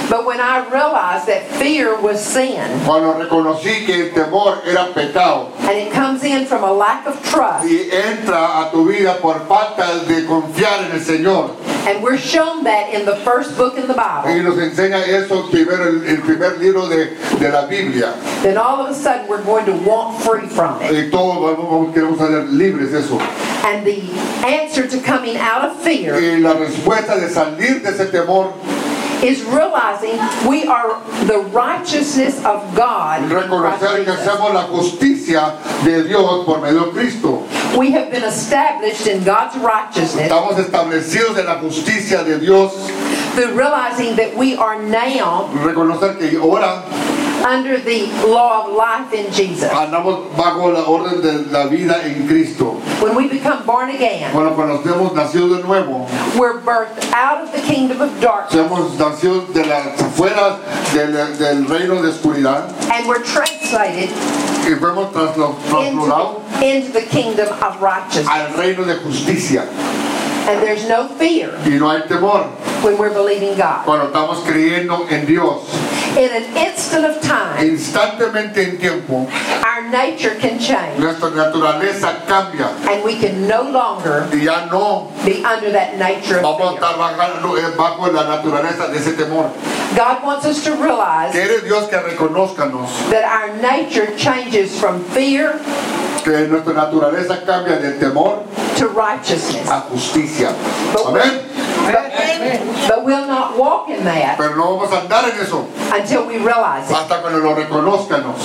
But when I realized that fear was sin, Cuando reconocí que el temor era pecado and it comes in from a lack of trust, y entra a tu vida por falta de confiar en el Señor. and we're shown that in the first book in the Y Bible, nos enseña eso primero el, el primer libro de, de la Biblia. then all of a sudden we're going to want free from it. Y todos vamos- vamos- queremos ser libres de eso. And the answer to coming out of fear Y la respuesta de salir de ese temor, is realizing we are the righteousness of God. reconocer que hacemos la justicia de Dios por medio de Cristo. We have been established in God's righteousness Estamos establecidos en la justicia de Dios. through realizing that we are now Reconocer que ahora under the law of life in Jesus. andamos bajo la orden de la vida en Cristo. When we become born again, Cuando cuando hemos nacido de nuevo, we're birthed out of the kingdom of darkness hemos nacido de la, fuera del, del reino de oscuridad and we're translated y fuimos traslo- into the, into the kingdom of righteousness. al reino de justicia. And there's no fear Y no hay temor when we're believing God. cuando estamos creyendo en Dios. In an instant of time, Instantemente en tiempo, our nature can change nuestra naturaleza cambia and we can no longer y ya no be under that nature of vamos a fear. estar bajando, eh, bajo la naturaleza de ese temor. God wants us to realize Quiere Dios que reconozcanos that our nature changes from fear que nuestra naturaleza cambia del temor to righteousness. a justicia. Amén. But, we'll not walk in that Pero no vamos a andar en eso until we realize it. hasta cuando lo reconozcanos.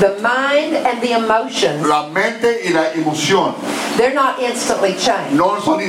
The mind and the emotions, La mente y la emoción they're not instantly changed. no son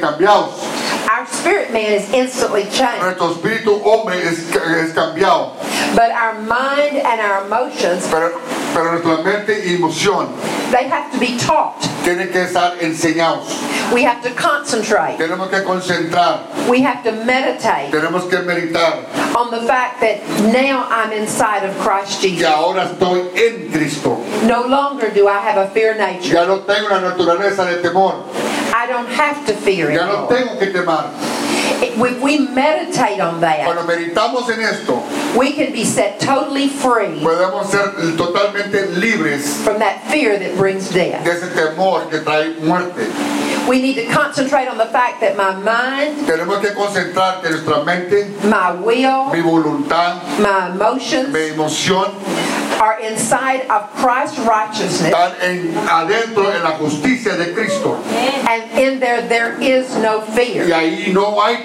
cambiados. Our spirit man is instantly changed. Nuestro espíritu hombre es, es cambiado. But our mind and our emotions, Pero, pero nuestra mente y emoción they have to be taught. tienen que estar enseñados. We have to concentrate. Tenemos que concentrar. We have to meditate Tenemos que meditar on the fact that now I'm inside of Christ que Jesus. ahora estoy en Cristo. No longer do I have a fear nature. Ya no tengo una naturaleza de temor. I don't have to fear Ya no anymore. tengo que temar. If we meditate on that, Cuando meditamos en esto, we can be set totally free podemos ser totalmente libres from that fear that brings death. de ese temor que trae muerte. We need to concentrate on the fact that my mind, Tenemos que concentrar que nuestra mente, my will, mi voluntad, my emotions, mi emoción are inside of Christ's righteousness, están en, adentro en la justicia de Cristo. and in there there is no Y fear. ahí no hay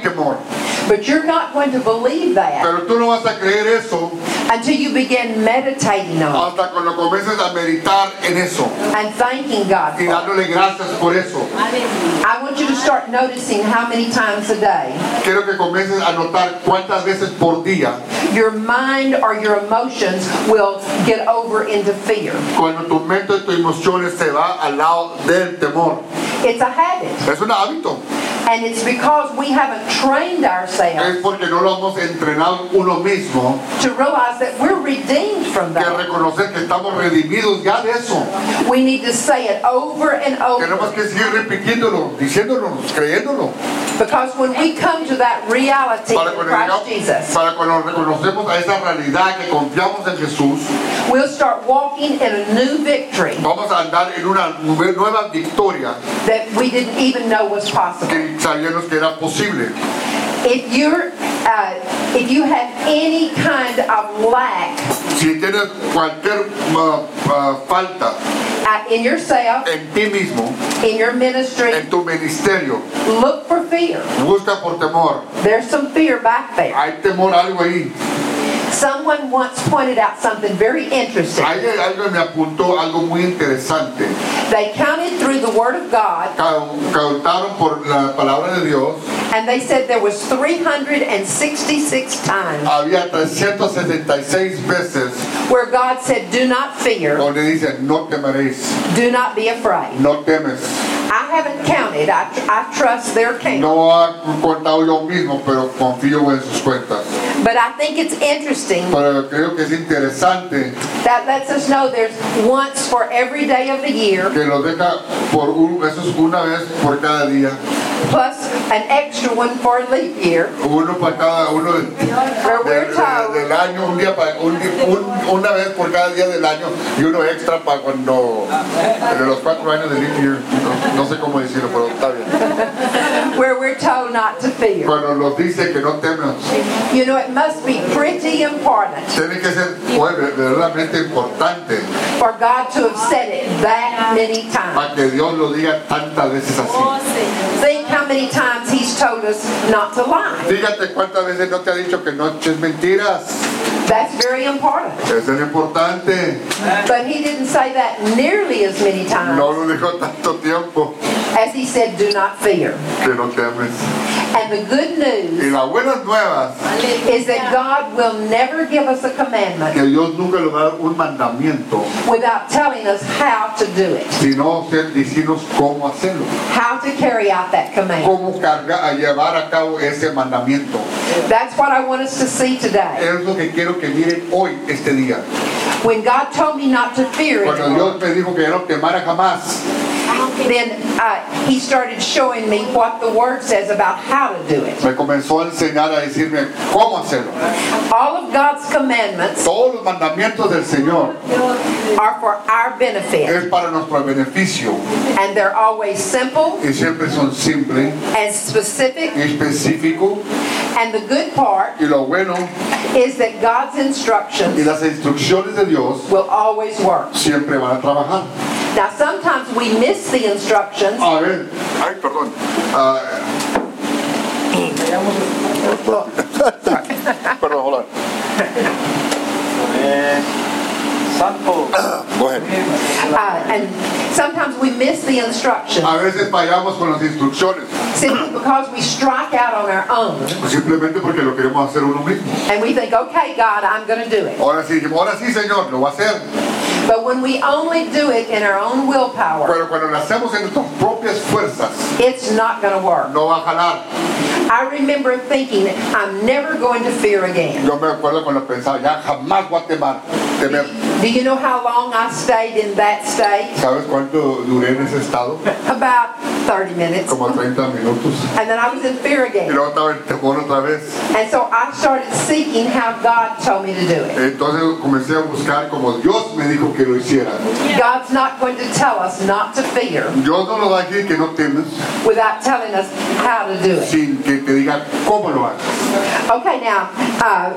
But you're not going to believe that Pero tú no vas a creer eso until you begin meditating on hasta cuando comiences a meditar en eso it and thanking God y for it. dándole gracias por eso. I want you to start noticing how many times a day Quiero que comiences a notar cuántas veces por día, your mind or your emotions will get over into fear. cuando tu mente y tus emociones se va al lado del temor. It's a habit. Es un hábito. And it's because we haven't trained Es ourselves porque no lo hemos entrenado uno mismo to realize that we're redeemed from que that. reconocer que estamos redimidos ya de eso. We need to say it over and Tenemos over. que seguir repitiéndolo, diciéndolo, creyéndolo. Because when we come to that reality Para in Christ Jesus, para cuando reconocemos a esa realidad que confiamos en Jesús, we'll start walking in a new victory vamos a andar en una nueva victoria that we didn't even know was possible. que sabíamos que era posible. If you're, uh, if you have any kind of lack Si tienes cualquier uh, uh, falta uh, in yourself, en ti mismo, in your ministry, en tu ministerio, look for fear. busca por temor. There's some fear back there. Hay temor algo ahí. Someone once pointed out something very interesting. Alguien, alguien me apuntó algo muy interesante. They counted through the Word of God por la palabra de Dios. and they said there was 366 times Había 366 veces where God said, do not fear, donde dice, no temeréis, do not be afraid. no temes. I haven't counted. I, I trust their count. No ha contado yo mismo, pero confío en sus cuentas. But I think it's interesting Pero creo que es interesante that lets us know there's once for every day of the year, que lo deja por un, eso es una vez por cada día, plus an extra one for a leap year, uno para cada uno de- where de- we're de- told del año, un día para, un, di- un- una vez por cada día del año y uno extra para cuando de los cuatro años del leap year, no, no sé cómo decirlo, pero está bien. where we're told not to fear. Cuando nos dice que no temas, You know, it must be pretty important tiene que ser verdaderamente importante for God to have said it that many times. para que Dios lo diga tantas veces así. Think how many times He's told us not to lie. Fíjate cuántas veces no te ha dicho que no eches mentiras. That's very important. Es importante. But He didn't say that nearly as many times. No lo dijo tanto tiempo as He said, do not fear. que no temes. And the good Y news las buenas nuevas, is that God will never give us a commandment que Dios nunca le va a dar un mandamiento, without telling us how to do it, sino decirnos cómo hacerlo. how to carry out that command. Cómo cargar, a llevar a cabo ese mandamiento. That's what I want us to see today. Es lo que quiero que miren hoy, este día. When God told me not to fear Cuando Dios me dijo que ya no temara jamás, then uh, He started showing me what the Word says about how to do it. me comenzó a enseñar a decirme cómo hacerlo. All of God's commandments Todos los mandamientos del Señor are for our benefit, es para nuestro beneficio and they're always simple y siempre son simples and specific. y específicos. And the good part Y lo bueno is that God's instructions y instructions las instrucciones de Dios will always work. siempre van a trabajar. Now, sometimes we miss the instructions. A ver, ay, perdón. Ah, (laughs) perdón, hold on. Go ahead. Uh, and sometimes we miss the instructions A veces fallamos con las instrucciones, simply because we strike out on our own simplemente porque lo queremos hacer uno mismo. and we think, okay, God, I'm going to do it. Ahora sí, ahora sí, Señor, lo a hacer. But when we only do it in our own willpower, Pero cuando lo hacemos en nuestras propias fuerzas, it's not going to work. no va a jalar. I remember thinking, I'm never going to fear again. Yo me acuerdo cuando pensaba, ya jamás voy a temar, temer. Do you know how long I stayed in that state? ¿Sabes cuánto duré en ese estado? About 30 minutes. Como 30 minutos. And then I was in fear again. Y luego estaba en temor otra vez. And so I started seeking how God told me to do it. Entonces comencé a buscar como Dios me dijo que lo hiciera. God's not going to tell us not to fear Dios no nos va a decir que no temes without telling us how to do it. sin que te diga cómo lo hagas. Okay, now, uh,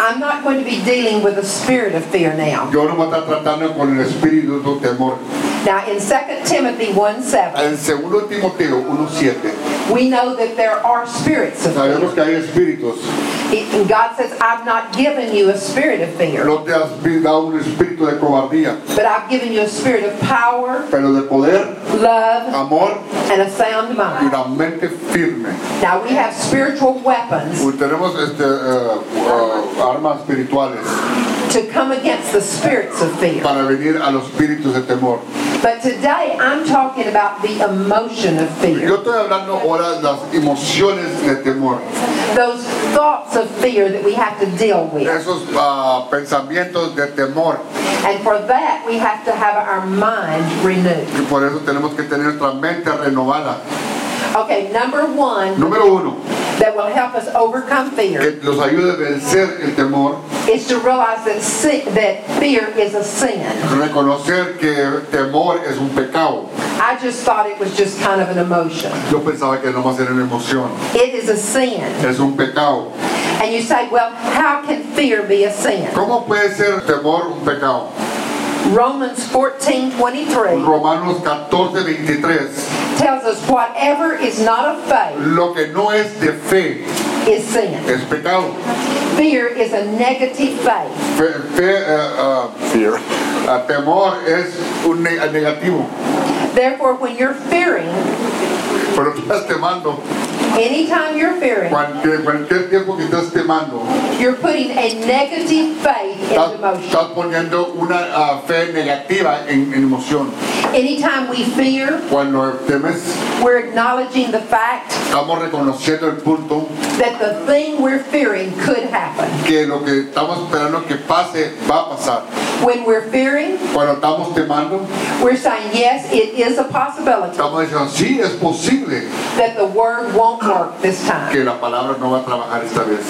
I'm not going to be dealing with the spirit of fear now. Yo no voy a estar tratando con el espíritu de temor. Now, in 2 Timothy 1 7, En 2 Timoteo 1.7 we know that there are spirits of sabemos fear. que hay espíritus. And God says, I've not given you a spirit of fear, No te has dado un espíritu de cobardía, but I've given you a spirit of power, pero de poder, love, amor and a sound y mind. una mente firme. Now, we have spiritual weapons tenemos este, eh, eh, armas espirituales to come against the spirits of fear. para venir a los espíritus de temor. But today, I'm talking about the emotion of Yo fear. estoy hablando ahora de las emociones de temor, Those thoughts of fear that we have to deal with. esos ah, pensamientos de temor. And for that, we have to have our mind renewed. Y por eso tenemos que tener nuestra mente renovada. Okay, number one Número uno, that will help us overcome fear que los ayude a vencer el temor, is to realize that sin, that fear is a sin. reconocer que temor es un pecado. I just thought it was just kind of an emotion. Yo pensaba que nomás era una emoción, It is a sin. es un pecado. And you say, well, how can fear be a sin? ¿Cómo puede ser temor un pecado? Romans 14 23 Romanos 14, 23. tells us whatever is not of faith Lo que no es de fe is sin. es pecado. Fear is a negative faith. Fe, fe, eh, ah, fear. Ah, temor es un ne- negativo. Therefore, when you're fearing, Pero tú estás temando. Anytime you're fearing, Cualquier, cualquier tiempo que estás temando, you're putting a negative faith estás, into motion. estás poniendo una ah, fe negativa en, en emoción. Anytime we fear, Cuando temes, we're acknowledging the fact estamos reconociendo el punto that the thing we're fearing could happen. que lo que estamos esperando que pase va a pasar. When we're fearing, Cuando estamos temando, we're saying, yes, it is a possibility estamos diciendo, sí, es posible that the word won't work this time. que la palabra no va a trabajar esta vez.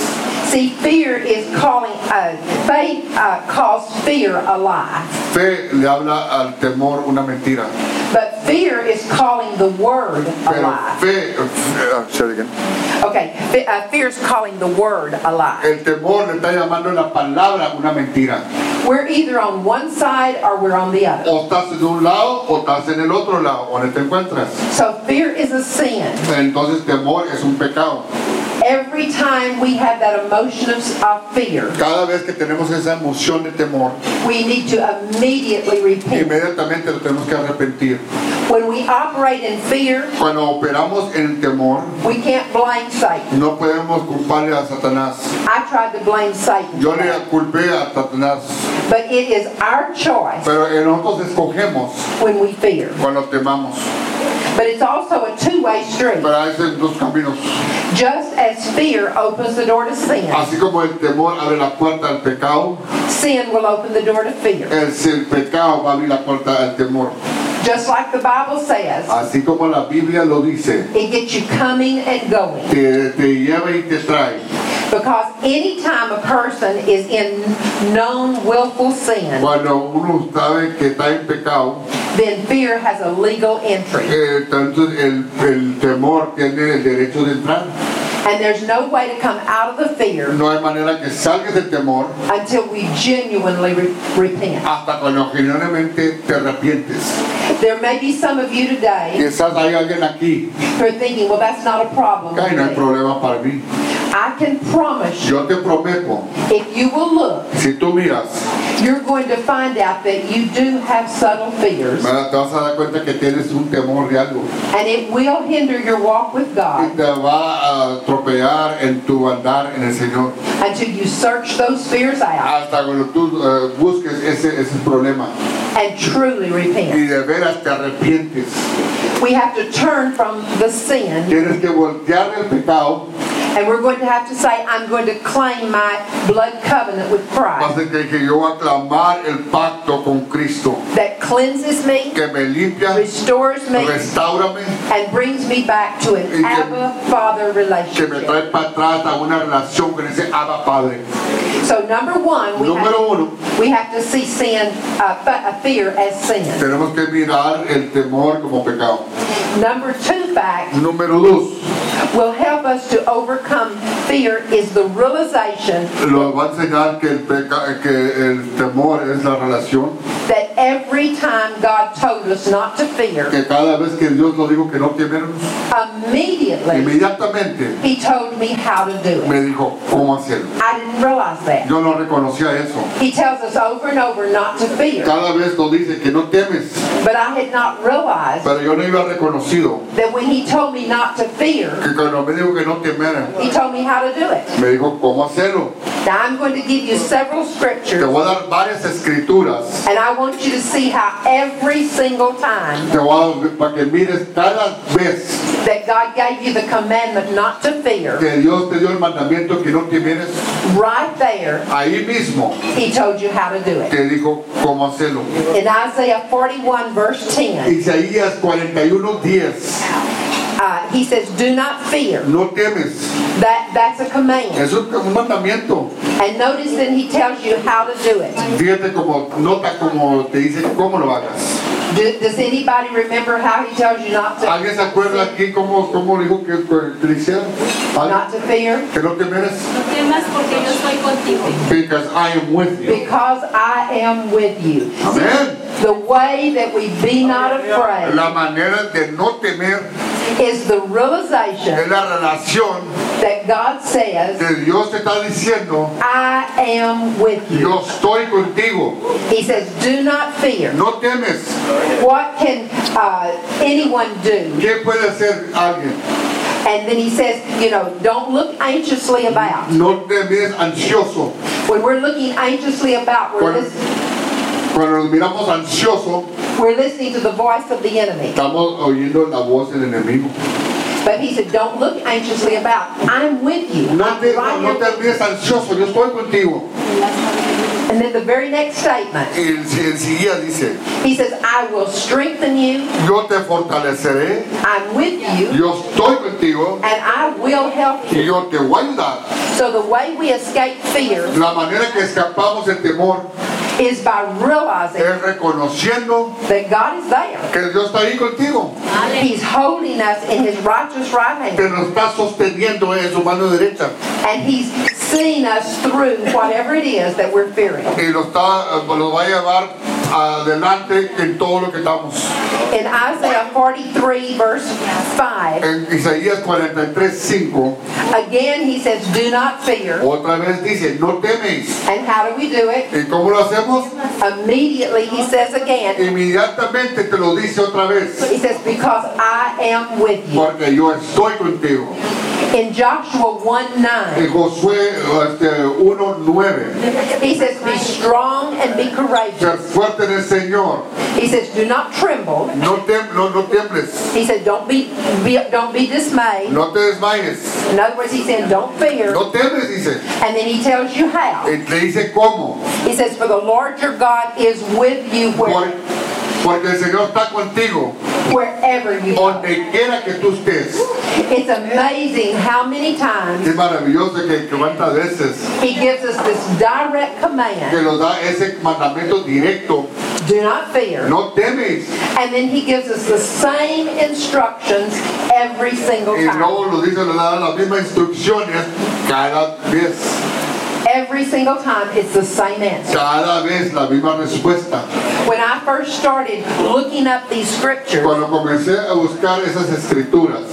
See, fear is calling, uh, faith uh, calls fear a lie. Fe le habla al temor una mentira. But fear is calling the word a lie. fe, ah, say it again. Okay, uh, fear is calling the word a lie. el temor le está llamando la palabra una mentira. We're either on one side or we're on the other. O estás un lado o estás en el otro lado, donde te encuentras. So fear is a sin. Entonces temor es un pecado. Every time we have that emotion of, fear, Cada vez que tenemos esa emoción de temor, we need to immediately repent. inmediatamente lo tenemos que arrepentir. When we operate in fear, Cuando operamos en temor, we can't blame Satan. no podemos culparle a Satanás. I tried to blame Satan, Yo le culpé a Satanás, but it is our choice pero nosotros escogemos when we fear. cuando temamos. But it's also a two-way street. Pero hay dos caminos. Just as fear opens the door to sin, Así como el temor abre la puerta al pecado, sin will open the door to fear. el, el pecado va a abrir la puerta al temor. Just like the Bible says, Así como la Biblia lo dice, it gets you coming and going. te, te lleva y te trae. Because anytime a person is in known willful sin, Cuando uno sabe que está en pecado, then fear has a legal entry. eh, entonces el, el temor tiene el derecho de entrar. And there's no way to come out of the fear No hay manera que salgas del temor until we genuinely re- repent. hasta cuando genuinamente te arrepientes. There may be some of you today Quizás hay alguien aquí who are thinking, well, that's not a problem. que "Ay, no hay with me." problema para mí. I can promise you, Yo te prometo, if you will look, si tú miras, you're going to find out that you do have subtle fears, ¿verdad? te vas a dar cuenta que tienes un temor de algo. and it will hinder your walk with Y God te va a atropellar en tu andar en el Señor. until you search those fears out Hasta cuando tú eh, busques ese, ese problema. and truly Y repent. de veras te arrepientes. We have to turn from the sin, Tienes que voltear el pecado. And we're going to have to say, I'm going to claim my blood covenant with Christ tener que yo voy a clamar el pacto con Cristo. that cleanses me, Que me limpia, restores me, restaurame, and brings me back to an que- Abba Father que me relationship. trae para atrás a una relación con ese Abba Padre. So number one, we have, uno, we have to see sin, uh, uh, fear as sin. tenemos que mirar el temor como pecado. Number two fact Número dos, will help us to overcome fear is the realization lo va a enseñar que el, que el temor es la relación, that every time God told us not to fear, que cada vez que Dios nos dijo que no temernos, immediately inmediatamente He told me how to do it. me dijo cómo hacerlo. I didn't realize that. Yo no reconocía eso. He tells us over and over not to fear, Cada vez nos dice que no temes, but I had not realized pero yo no iba reconocido that when He told me not to fear, que cuando me dijo que no temera, He told me how to do it. me dijo cómo hacerlo. Now I'm going to give you several Te scriptures, voy a dar varias escrituras. and I want you to see how every single time Te voy a para que mires cada vez that God gave you the commandment not to fear, que Dios te dio el mandamiento que no temeres. right there, Ahí mismo He told you how to do it. te dijo cómo hacerlo. In Isaiah 41, verse 10, Isaías 41, 10. Uh, He says, Do not fear. No temes. That, that's a command. Es un, un mandamiento. And notice then He tells you how to do it. Fíjate como, nota como te dice cómo lo hagas. Do, does anybody remember how He tells you not to, ¿Alguien se acuerda aquí cómo, cómo dijo que, que le hicieron? Not to fear? Que no temeres. No temas porque yo estoy contigo. Because I am with you. Because I am with you. Amén. The way that we be not afraid La manera de no temer is the es realization la relación that God says, que Dios te está diciendo, I am with you. yo estoy contigo. He says, Do not fear. No temes. What can uh, anyone do? ¿Qué puede hacer alguien? And then he says, You know, don't look anxiously about. No te mires ansioso. When we're looking anxiously about, we're, Cuando, lis- cuando nos miramos ansioso, we're listening to the voice of the enemy. estamos oyendo la voz del enemigo. But he said, Don't look anxiously about. I'm with you. No te, right no, no te mires ansioso, yo estoy contigo. And then the very next statement, Y el, el siguiente dice, he says, I will strengthen you. yo te fortaleceré, I'm with you. yo estoy contigo And I will help y you. yo te voy a ayudar. So the way we escape fear La manera que escapamos del temor is by realizing es reconociendo that God is there. que Dios está ahí contigo, He's holding us in his righteous right que hand. nos está sosteniendo en su mano derecha And he's seeing us through whatever it is that we're fearing. y lo, está, lo va a llevar adelante en todo lo que estamos. In Isaiah 43, verse 5, En Isaías 43, 5, again he says, Do not fear. otra vez dice, no teméis. And how do we do it? ¿Y cómo lo hacemos? Immediately he says again, Inmediatamente te lo dice otra vez, he says, Because I am with you. porque yo estoy contigo. In Joshua 1 En 9, Josué este, 1, 9, he says, Be strong and be ser courageous. fuerte en el Señor, He says, Do not tremble. no, tem, no, no tiembles, He said, Don't be, be don't be dismayed. no te desmayes, In other words, he's saying, Don't fear. no temes, dice. And then he tells you how. Eh, y te dice cómo, He says, For the Lord your God is with you Por- where, porque el Señor está contigo, wherever you donde quiera que tú estés. It's amazing how many times Es maravilloso que, que cuántas veces he gives us this direct que command nos da ese mandamiento directo, do not fear. no temes. And then he gives us the same instructions every single Y time. luego nos dice, nos da las mismas instrucciones cada vez. Every single time, it's the same answer. Cada vez la misma respuesta. When I first started looking up these scriptures, Cuando comencé a buscar esas escrituras,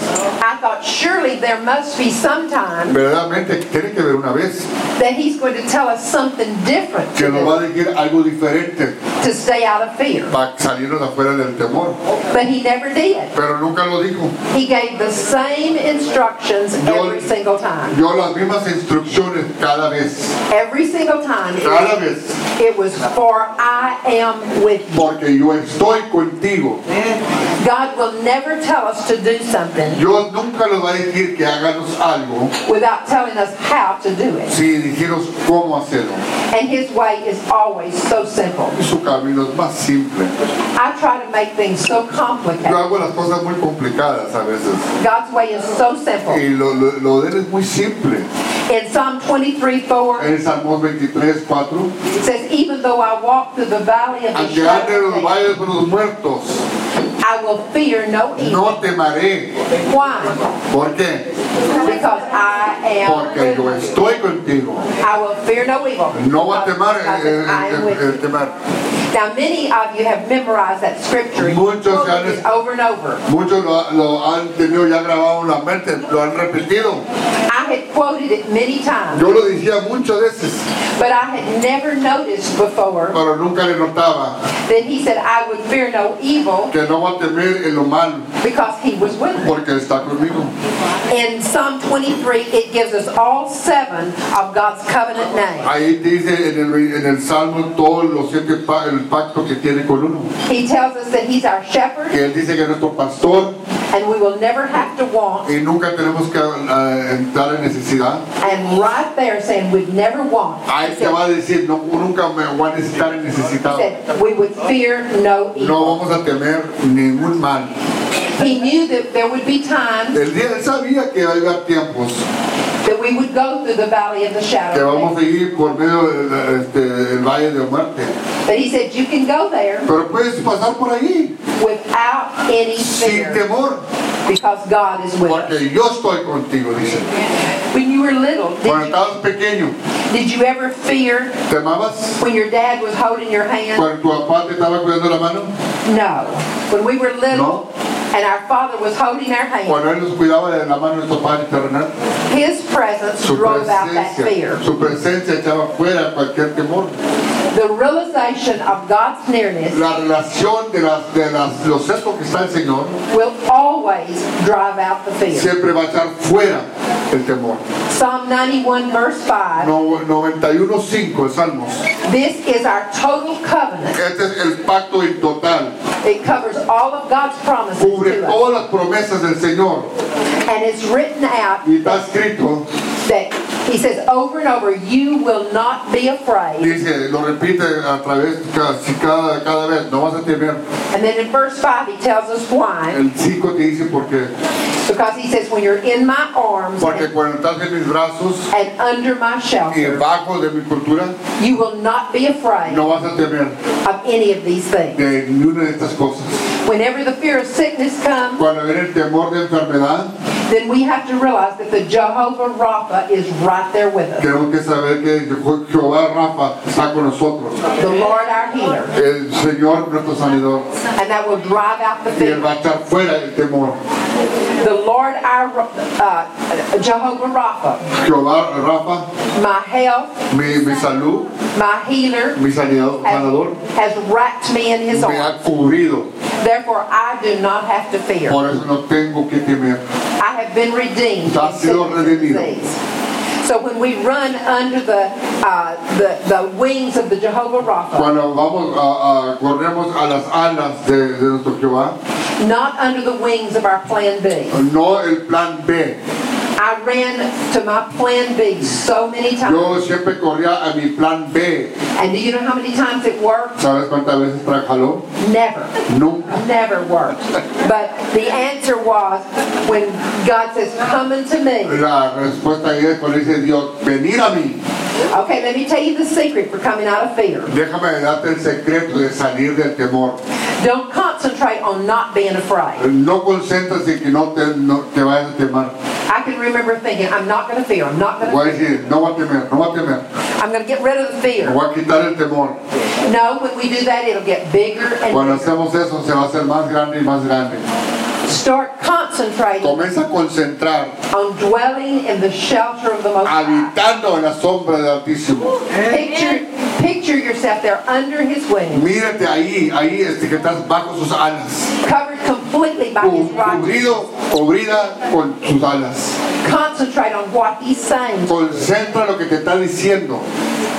I thought surely there must be some time verdaderamente tiene que ver una vez that he's going to tell us something different que to, nos va a decir algo diferente to stay out of fear. para salirnos afuera del temor. But he never did. Pero nunca lo dijo. He gave the same instructions Yo- every single time. Dio las mismas instrucciones cada vez. Every single time. It Cada was, vez. it was for I am with you. Porque yo estoy contigo. God will never tell us to do something Dios nunca nos va a decir que hagamos algo without telling us how to do it. si dijeros cómo hacerlo. And his way is always so simple. Su camino es más simple. I try to make things so Yo complicated. hago las cosas muy complicadas a veces. God's way is so simple. Y lo, lo, lo de él es muy simple. In Psalm 23 4, En Salmos 23, 4. it says, Even though I walk through the valley of the shadow of death, valles de los muertos, I will fear no evil. No temeré. Why? ¿Por qué? Because I am Porque yo estoy contigo. I will fear no evil. No va a temer el, el- el- temer. Now, many of you have memorized that scripture. Muchos han- it over and over. Muchos lo, lo han tenido ya grabado en la mente, lo han repetido. I had quoted it many times, Yo lo decía muchas veces, but I had never noticed before pero nunca le notaba that he said, I would fear no evil que no va a temer en lo malo, because he was with me. porque está conmigo. In Psalm 23, it gives us all seven of God's covenant names. Ahí dice en el, en el Salmo todos los siete el pacto que tiene con uno. He tells us that he's our shepherd Que él dice que es nuestro pastor and we will never have to want. y nunca tenemos que ah, entrar en necesidad. And right there saying we'd never want. Ahí te va a decir, no, nunca me voy a necesitar en said we would fear no evil. No vamos a temer mal. He knew that there would be times él sabía que iba a haber tiempos that we would go through the valley of the que shadow of vamos a ir por medio del este, el valle de muerte. But he said you can go there Pero puedes pasar por ahí without any sin fear temor, because God is with us. porque yo estoy contigo, dice. When you were little, Cuando did you, estabas pequeño, did you ever fear ¿te amabas? when your dad was holding your hand? Cuando tu papá te estaba cuidando la mano, No. When we were little No. and our father was holding our hand, cuando él nos cuidaba de la mano de nuestro padre terrenal, his presence su drove out that fear. su presencia echaba fuera cualquier temor. The realization of God's nearness La relación de, las, de las, los cercos que está el Señor will always drive out the fear. siempre va a echar fuera el temor. Psalm 91 verse 5. No- 91.5 Salmos. This is our total covenant. Este es el pacto en total. It covers all of God's promises Cubre to us. las promesas del Señor. And it's written out Y está escrito, that he says over and over, you will not be afraid. dice, lo repite a través casi cada, cada vez, no vas a temer. And then in verse 5 he tells us why. El 5 te dice por qué. Because he says, when you're in my arms Porque and, cuando estás en mis brazos and under my y shelter, bajo de mi cultura, you will not be afraid no vas a temer of any of these things. de ninguna de estas cosas. Whenever the fear of sickness comes, Cuando viene el temor de enfermedad, then we have to realize that the Jehovah Rapha is right there with us. tenemos que saber que Jehová Rafa está con nosotros. The Lord our healer. El Señor nuestro sanador. And that will drive out the Y Él fear. va a echar fuera el temor. The Lord our uh, Jehovah Rapha, Jehová Rafa, my health, mi, mi salud, my healer, mi sanador, has, has wrapped me in his me arms. ha cubrido. Therefore, I do not have to fear. Por eso no tengo que temer. I have been redeemed Ha sido redimido. disease. So when we run under the, uh, the, the wings of the Jehovah Rapha, Cuando vamos a, a- corremos a las alas de, de nuestro Jehová, not under the wings of our plan B. no el plan B. I ran to my plan B so many times. Yo siempre corría a mi plan B. And do you know how many times it worked? ¿Sabes cuántas veces trabajó? Never. Nunca. Never worked. But the answer was when God says, Come unto me. La respuesta es cuando dice Dios, venir a mí. Okay, let me tell you the secret for coming out of fear. Déjame darte el secreto de salir del temor. Don't concentrate on not being afraid. No concentres en que no te, no te vayas a temar. I can remember thinking, I'm not going to fear. I'm not going Voy a to. decir, no voy a temer, no voy a temer. I'm going to get rid of the Me fear. voy a quitar el temor. No, when we do that, it'll get bigger and Cuando bigger. hacemos eso, se va a hacer más grande y más grande. Start concentrating Comienza a concentrar, on dwelling in the shelter of the Most High. habitando en la sombra del Altísimo. Picture, picture yourself there under His wings, Mírate ahí, ahí este, que estás bajo sus alas. covered completely by His Cu- Cubrido, cubrida con sus alas. Concentrate on what He's saying. Concentra lo que te está diciendo.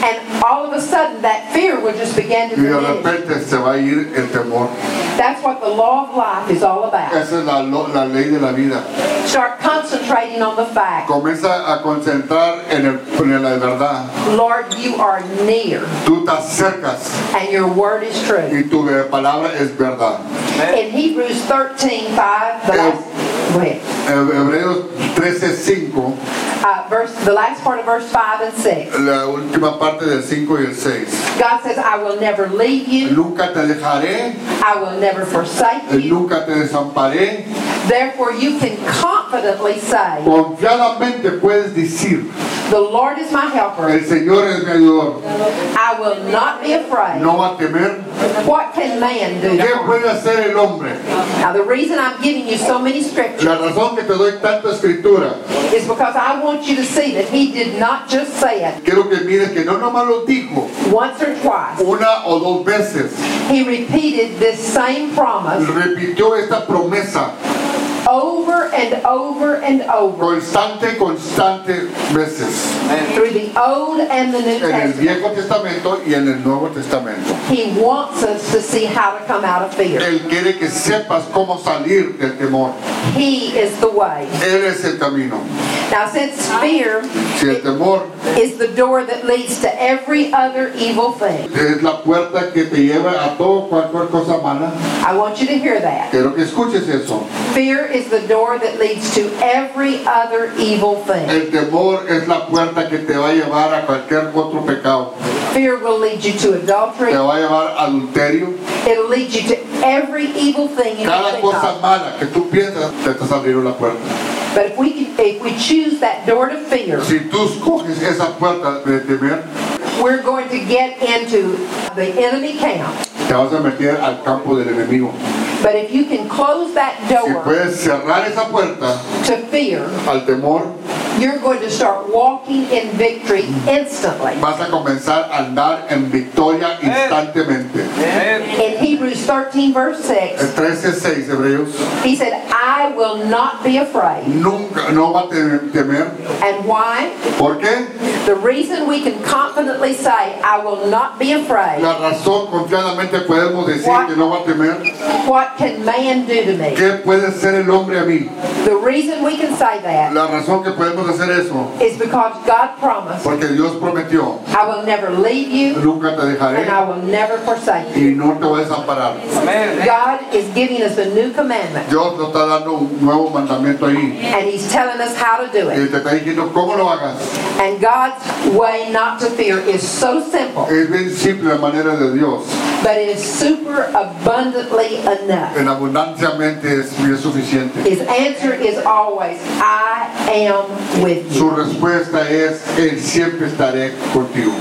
And all of a sudden, that fear will just begin to Y de diminish. repente se va a ir el temor. That's what the law of life is all about. Esa es la, lo- la ley de la vida. Start concentrating on the fact, Comienza a concentrar en, el, en la verdad. Lord, you are near, Tú acercas and your word is true. y tu palabra es verdad. In Hebrews 13, 5, the last, go ahead. He- Hebreos 13:5, uh, verse, the last part of verse 5 and 6. la última parte del 5 y el 6. God says, I will never leave you, Nunca te dejaré, I will never forsake you. nunca te desamparé. Therefore, you can confidently say, Confiadamente puedes decir, The Lord is my helper. el Señor es mi ayudador. I will not be afraid. No va a temer. What can man do? ¿Qué puede hacer el hombre? Now, the reason I'm giving you so many scriptures La razón que te doy tanta escritura, is because I want you to see that he did not just say it quiero que mires que no nomás lo dijo once or twice. una o dos veces. He repeated this same promise Repitió esta promesa over and over and over constante, constante veces. through the Old and the New En el Viejo Testamento y en el Nuevo Testamento. He wants us to see how to come out of fear. Él quiere que sepas cómo salir del temor. He is the way. Él es el camino. Now, since fear Si el temor is the door that leads to every other evil thing, es la puerta que te lleva a todo cualquier cosa mala, I want you to hear that. quiero que escuches eso. Fear is the door that leads to every other evil thing. El temor es la puerta que te va a llevar a cualquier otro pecado. Fear will lead you to adultery. Te va a llevar a adulterio. It'll lead you to every evil thing you Cada cosa mala que tú piensas, te estás abriendo la puerta. But if we if we choose that door to fear, Si tú escoges esa puerta de temer, we're going to get into the enemy camp. Te vas a meter al campo del enemigo. But if you can close that Si door puedes cerrar esa puerta to fear, al temor, you're going to start walking in victory instantly. vas a comenzar a andar en victoria instantemente. In Hebrews 13, verse 6, El 13.6 Hebreos, he said, I will not be afraid. nunca, no va a temer, temer. And why? ¿Por qué? The reason we can confidently say, I will not be afraid, La razón confiadamente podemos decir que no va a temer. what can man do to me? ¿Qué puede ser el hombre a mí? The reason we can say that La razón que podemos hacer eso, is because God promised, porque Dios prometió, I will never leave you nunca te dejaré and I will never forsake you. y no te voy a desamparar. God is giving us a new commandment Dios nos está dando un nuevo mandamiento ahí. and He's telling us how to do Y it. te está diciendo cómo lo hagas. And God's way not to fear is so simple, Es bien simple la manera de Dios. but it is super abundantly enough. En abundanciamente es bien suficiente. His answer is always, I am with you. Su respuesta es, Él siempre estaré contigo.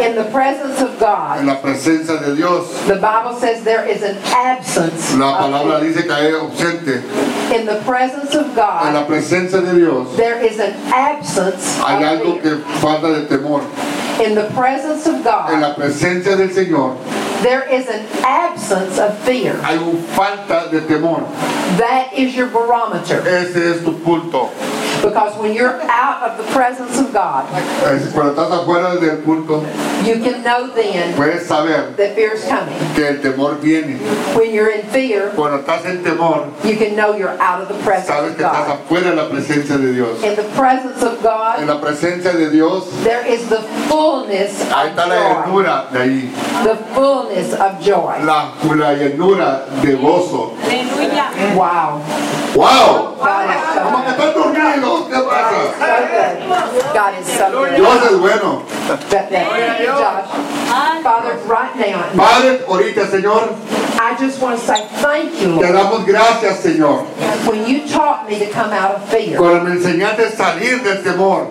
In the presence of God. En la presencia de Dios, the Bible says there is an absence la palabra dice que hay ausente. In the presence of God. En la presencia de Dios there is an absence hay of algo fear. que falta de temor. In the presence of God. En la presencia del Señor there is an absence of fear. hay una falta de temor. That is your barometer. Ese es tu punto. Because when you're out of the presence of God, Cuando estás afuera del you can know then puedes saber that fear is coming. que el temor viene. When you're in fear, Cuando estás en temor, you can know you're out of the presence sabes of que estás God. afuera de la presencia de Dios. In the presence of En God, la presencia de Dios, there is the fullness ahí of está la joy. llenura de ahí. The fullness of joy. La, la llenura de gozo. Aleluya. Wow. ¡Wow! God is so Como que good. ¿qué pasa? God is so good. Dios es bueno. That, that, Josh, Father, right now, Padre, ahorita, Señor, I just want to say thank you, te damos gracias, Señor. When you taught me to come out of fear, Cuando me enseñaste a salir del temor,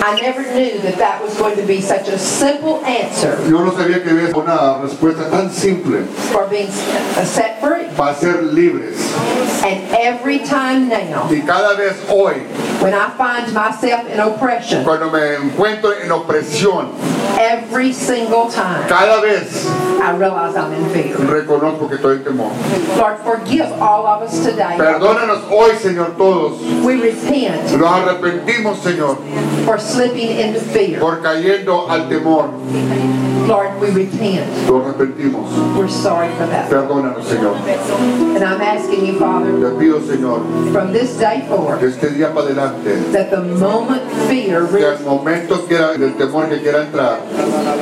I never knew that that was going to be such a simple answer yo no sabía que había una respuesta tan simple for being set free. para ser libres. And every time now, Y cada vez hoy, when I find myself in oppression, cuando me encuentro en opresión, every single time, cada vez I realize I'm in fear. reconozco que estoy en temor. Lord, forgive all of us today. Perdónanos hoy, Señor, todos. We repent Nos arrepentimos, Señor, for slipping into fear. por cayendo al temor. Lord, we repent. Nos arrepentimos. We're sorry for that. Perdónanos, Señor. And I'm asking you, Father, Te pido, Señor, from this day forward, este día para adelante, that the moment fear que rears, al momento que del temor que quiera entrar,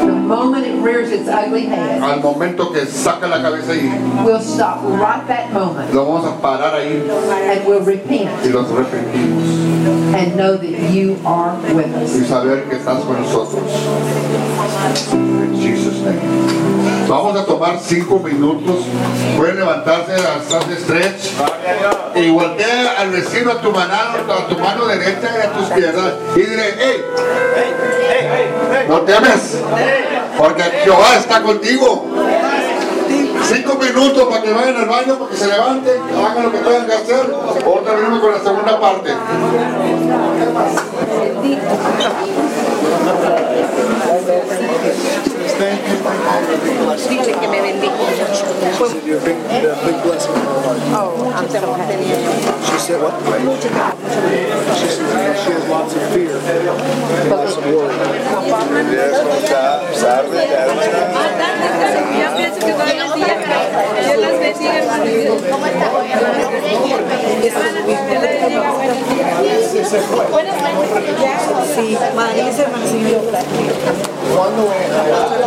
the moment it rears its ugly head. al momento que saca la cabeza y We'll stop right that moment lo vamos a parar ahí and we'll repent y los arrepentimos and know that you are with us. y saber que estás con nosotros. Vamos a tomar cinco minutos. Pueden levantarse, hacer stretch. Y voltea al vecino a tu mano, a tu mano derecha y a tu izquierda. Y dile, hey, no temes. Porque Jehová está contigo. Cinco minutos para que vayan al baño, para que se levanten, hagan lo que tengan que hacer. Ahorita venimos con la segunda parte. Dice que me. You're a big, a big blessing in our life. Oh, I'm so happy. She said what? She said she has lots of fear, lots of worry. Yo pienso que buenos días. Dios las bendiga. Sí, Marisa, Marcelo. Cuando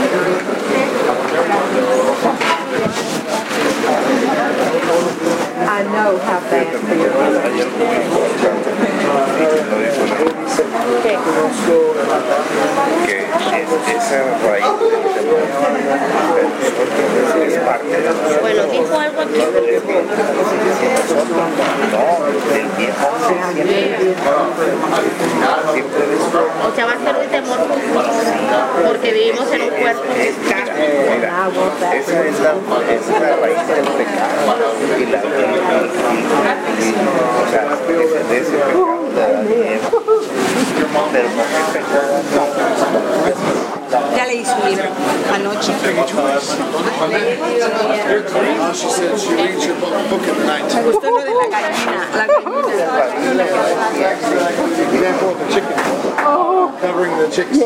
miedo, levanta tu corazón, ella puede obedecer en este momento para tu ah, la resurrección, para la autoridad sobre esta I know how bad que es- esa raíz es parte de nosotros. Bueno, dijo algo aquí. No, del viejo siempre O sea, va a ser un temor porque vivimos en un cuerpo. Mira, esa es la, esa es la raíz del pecado Ya leí su libro anoche. Me gustó lo de la gallina. La gallina. The chicks.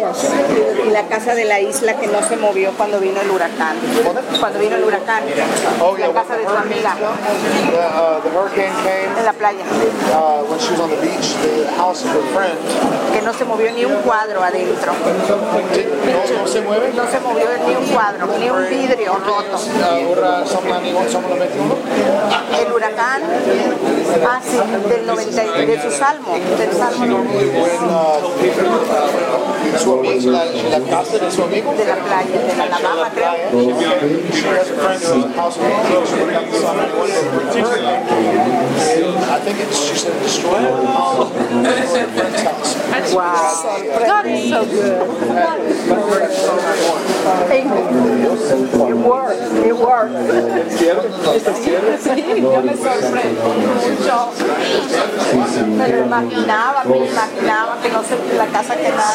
Y la casa de la isla que no se movió cuando vino el huracán. Cuando vino el huracán. Oh, yeah, La casa de su amiga uh, en la playa. uh, when she was on the beach. The house of her friend Que no se movió ni un cuadro adentro. no, no se mueve. No se movió ni un cuadro, ni un vidrio roto. Uh. El huracán, ah, sí, del 90, y- de su salmo, del salmo When uh, su amigo, la, la casa de su amigo, de la playa, de la Alabama, creo. she has a friend who has a house on the beach. She got the Psalm 91 hurricane. I think it's, she said, destroyed the house of her friend's house. Wow. God is so good. It works, it works. Sí, yo me sorprendo mucho. Me lo imaginaba, me imaginaba que no se, la casa quedaba.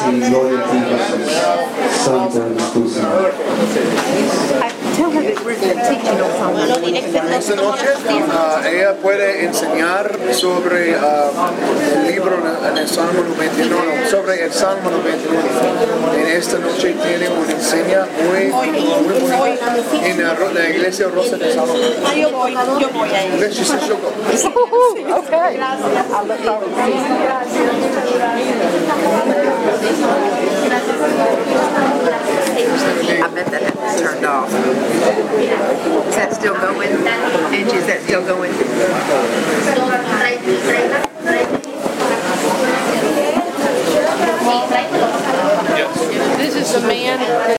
Tell her that we're teaching on something. Bueno, dile que no Esta noche uh, ella puede enseñar sobre uh, el libro en el Salmo 91, no, sobre el Salmo 91. En esta noche tiene una enseña muy, muy bonita en la, iglesia Rosa de. Ah, yo voy, yo voy a ir. I bet that has turned off. Is that still going? Angie, is that still going? This is a man.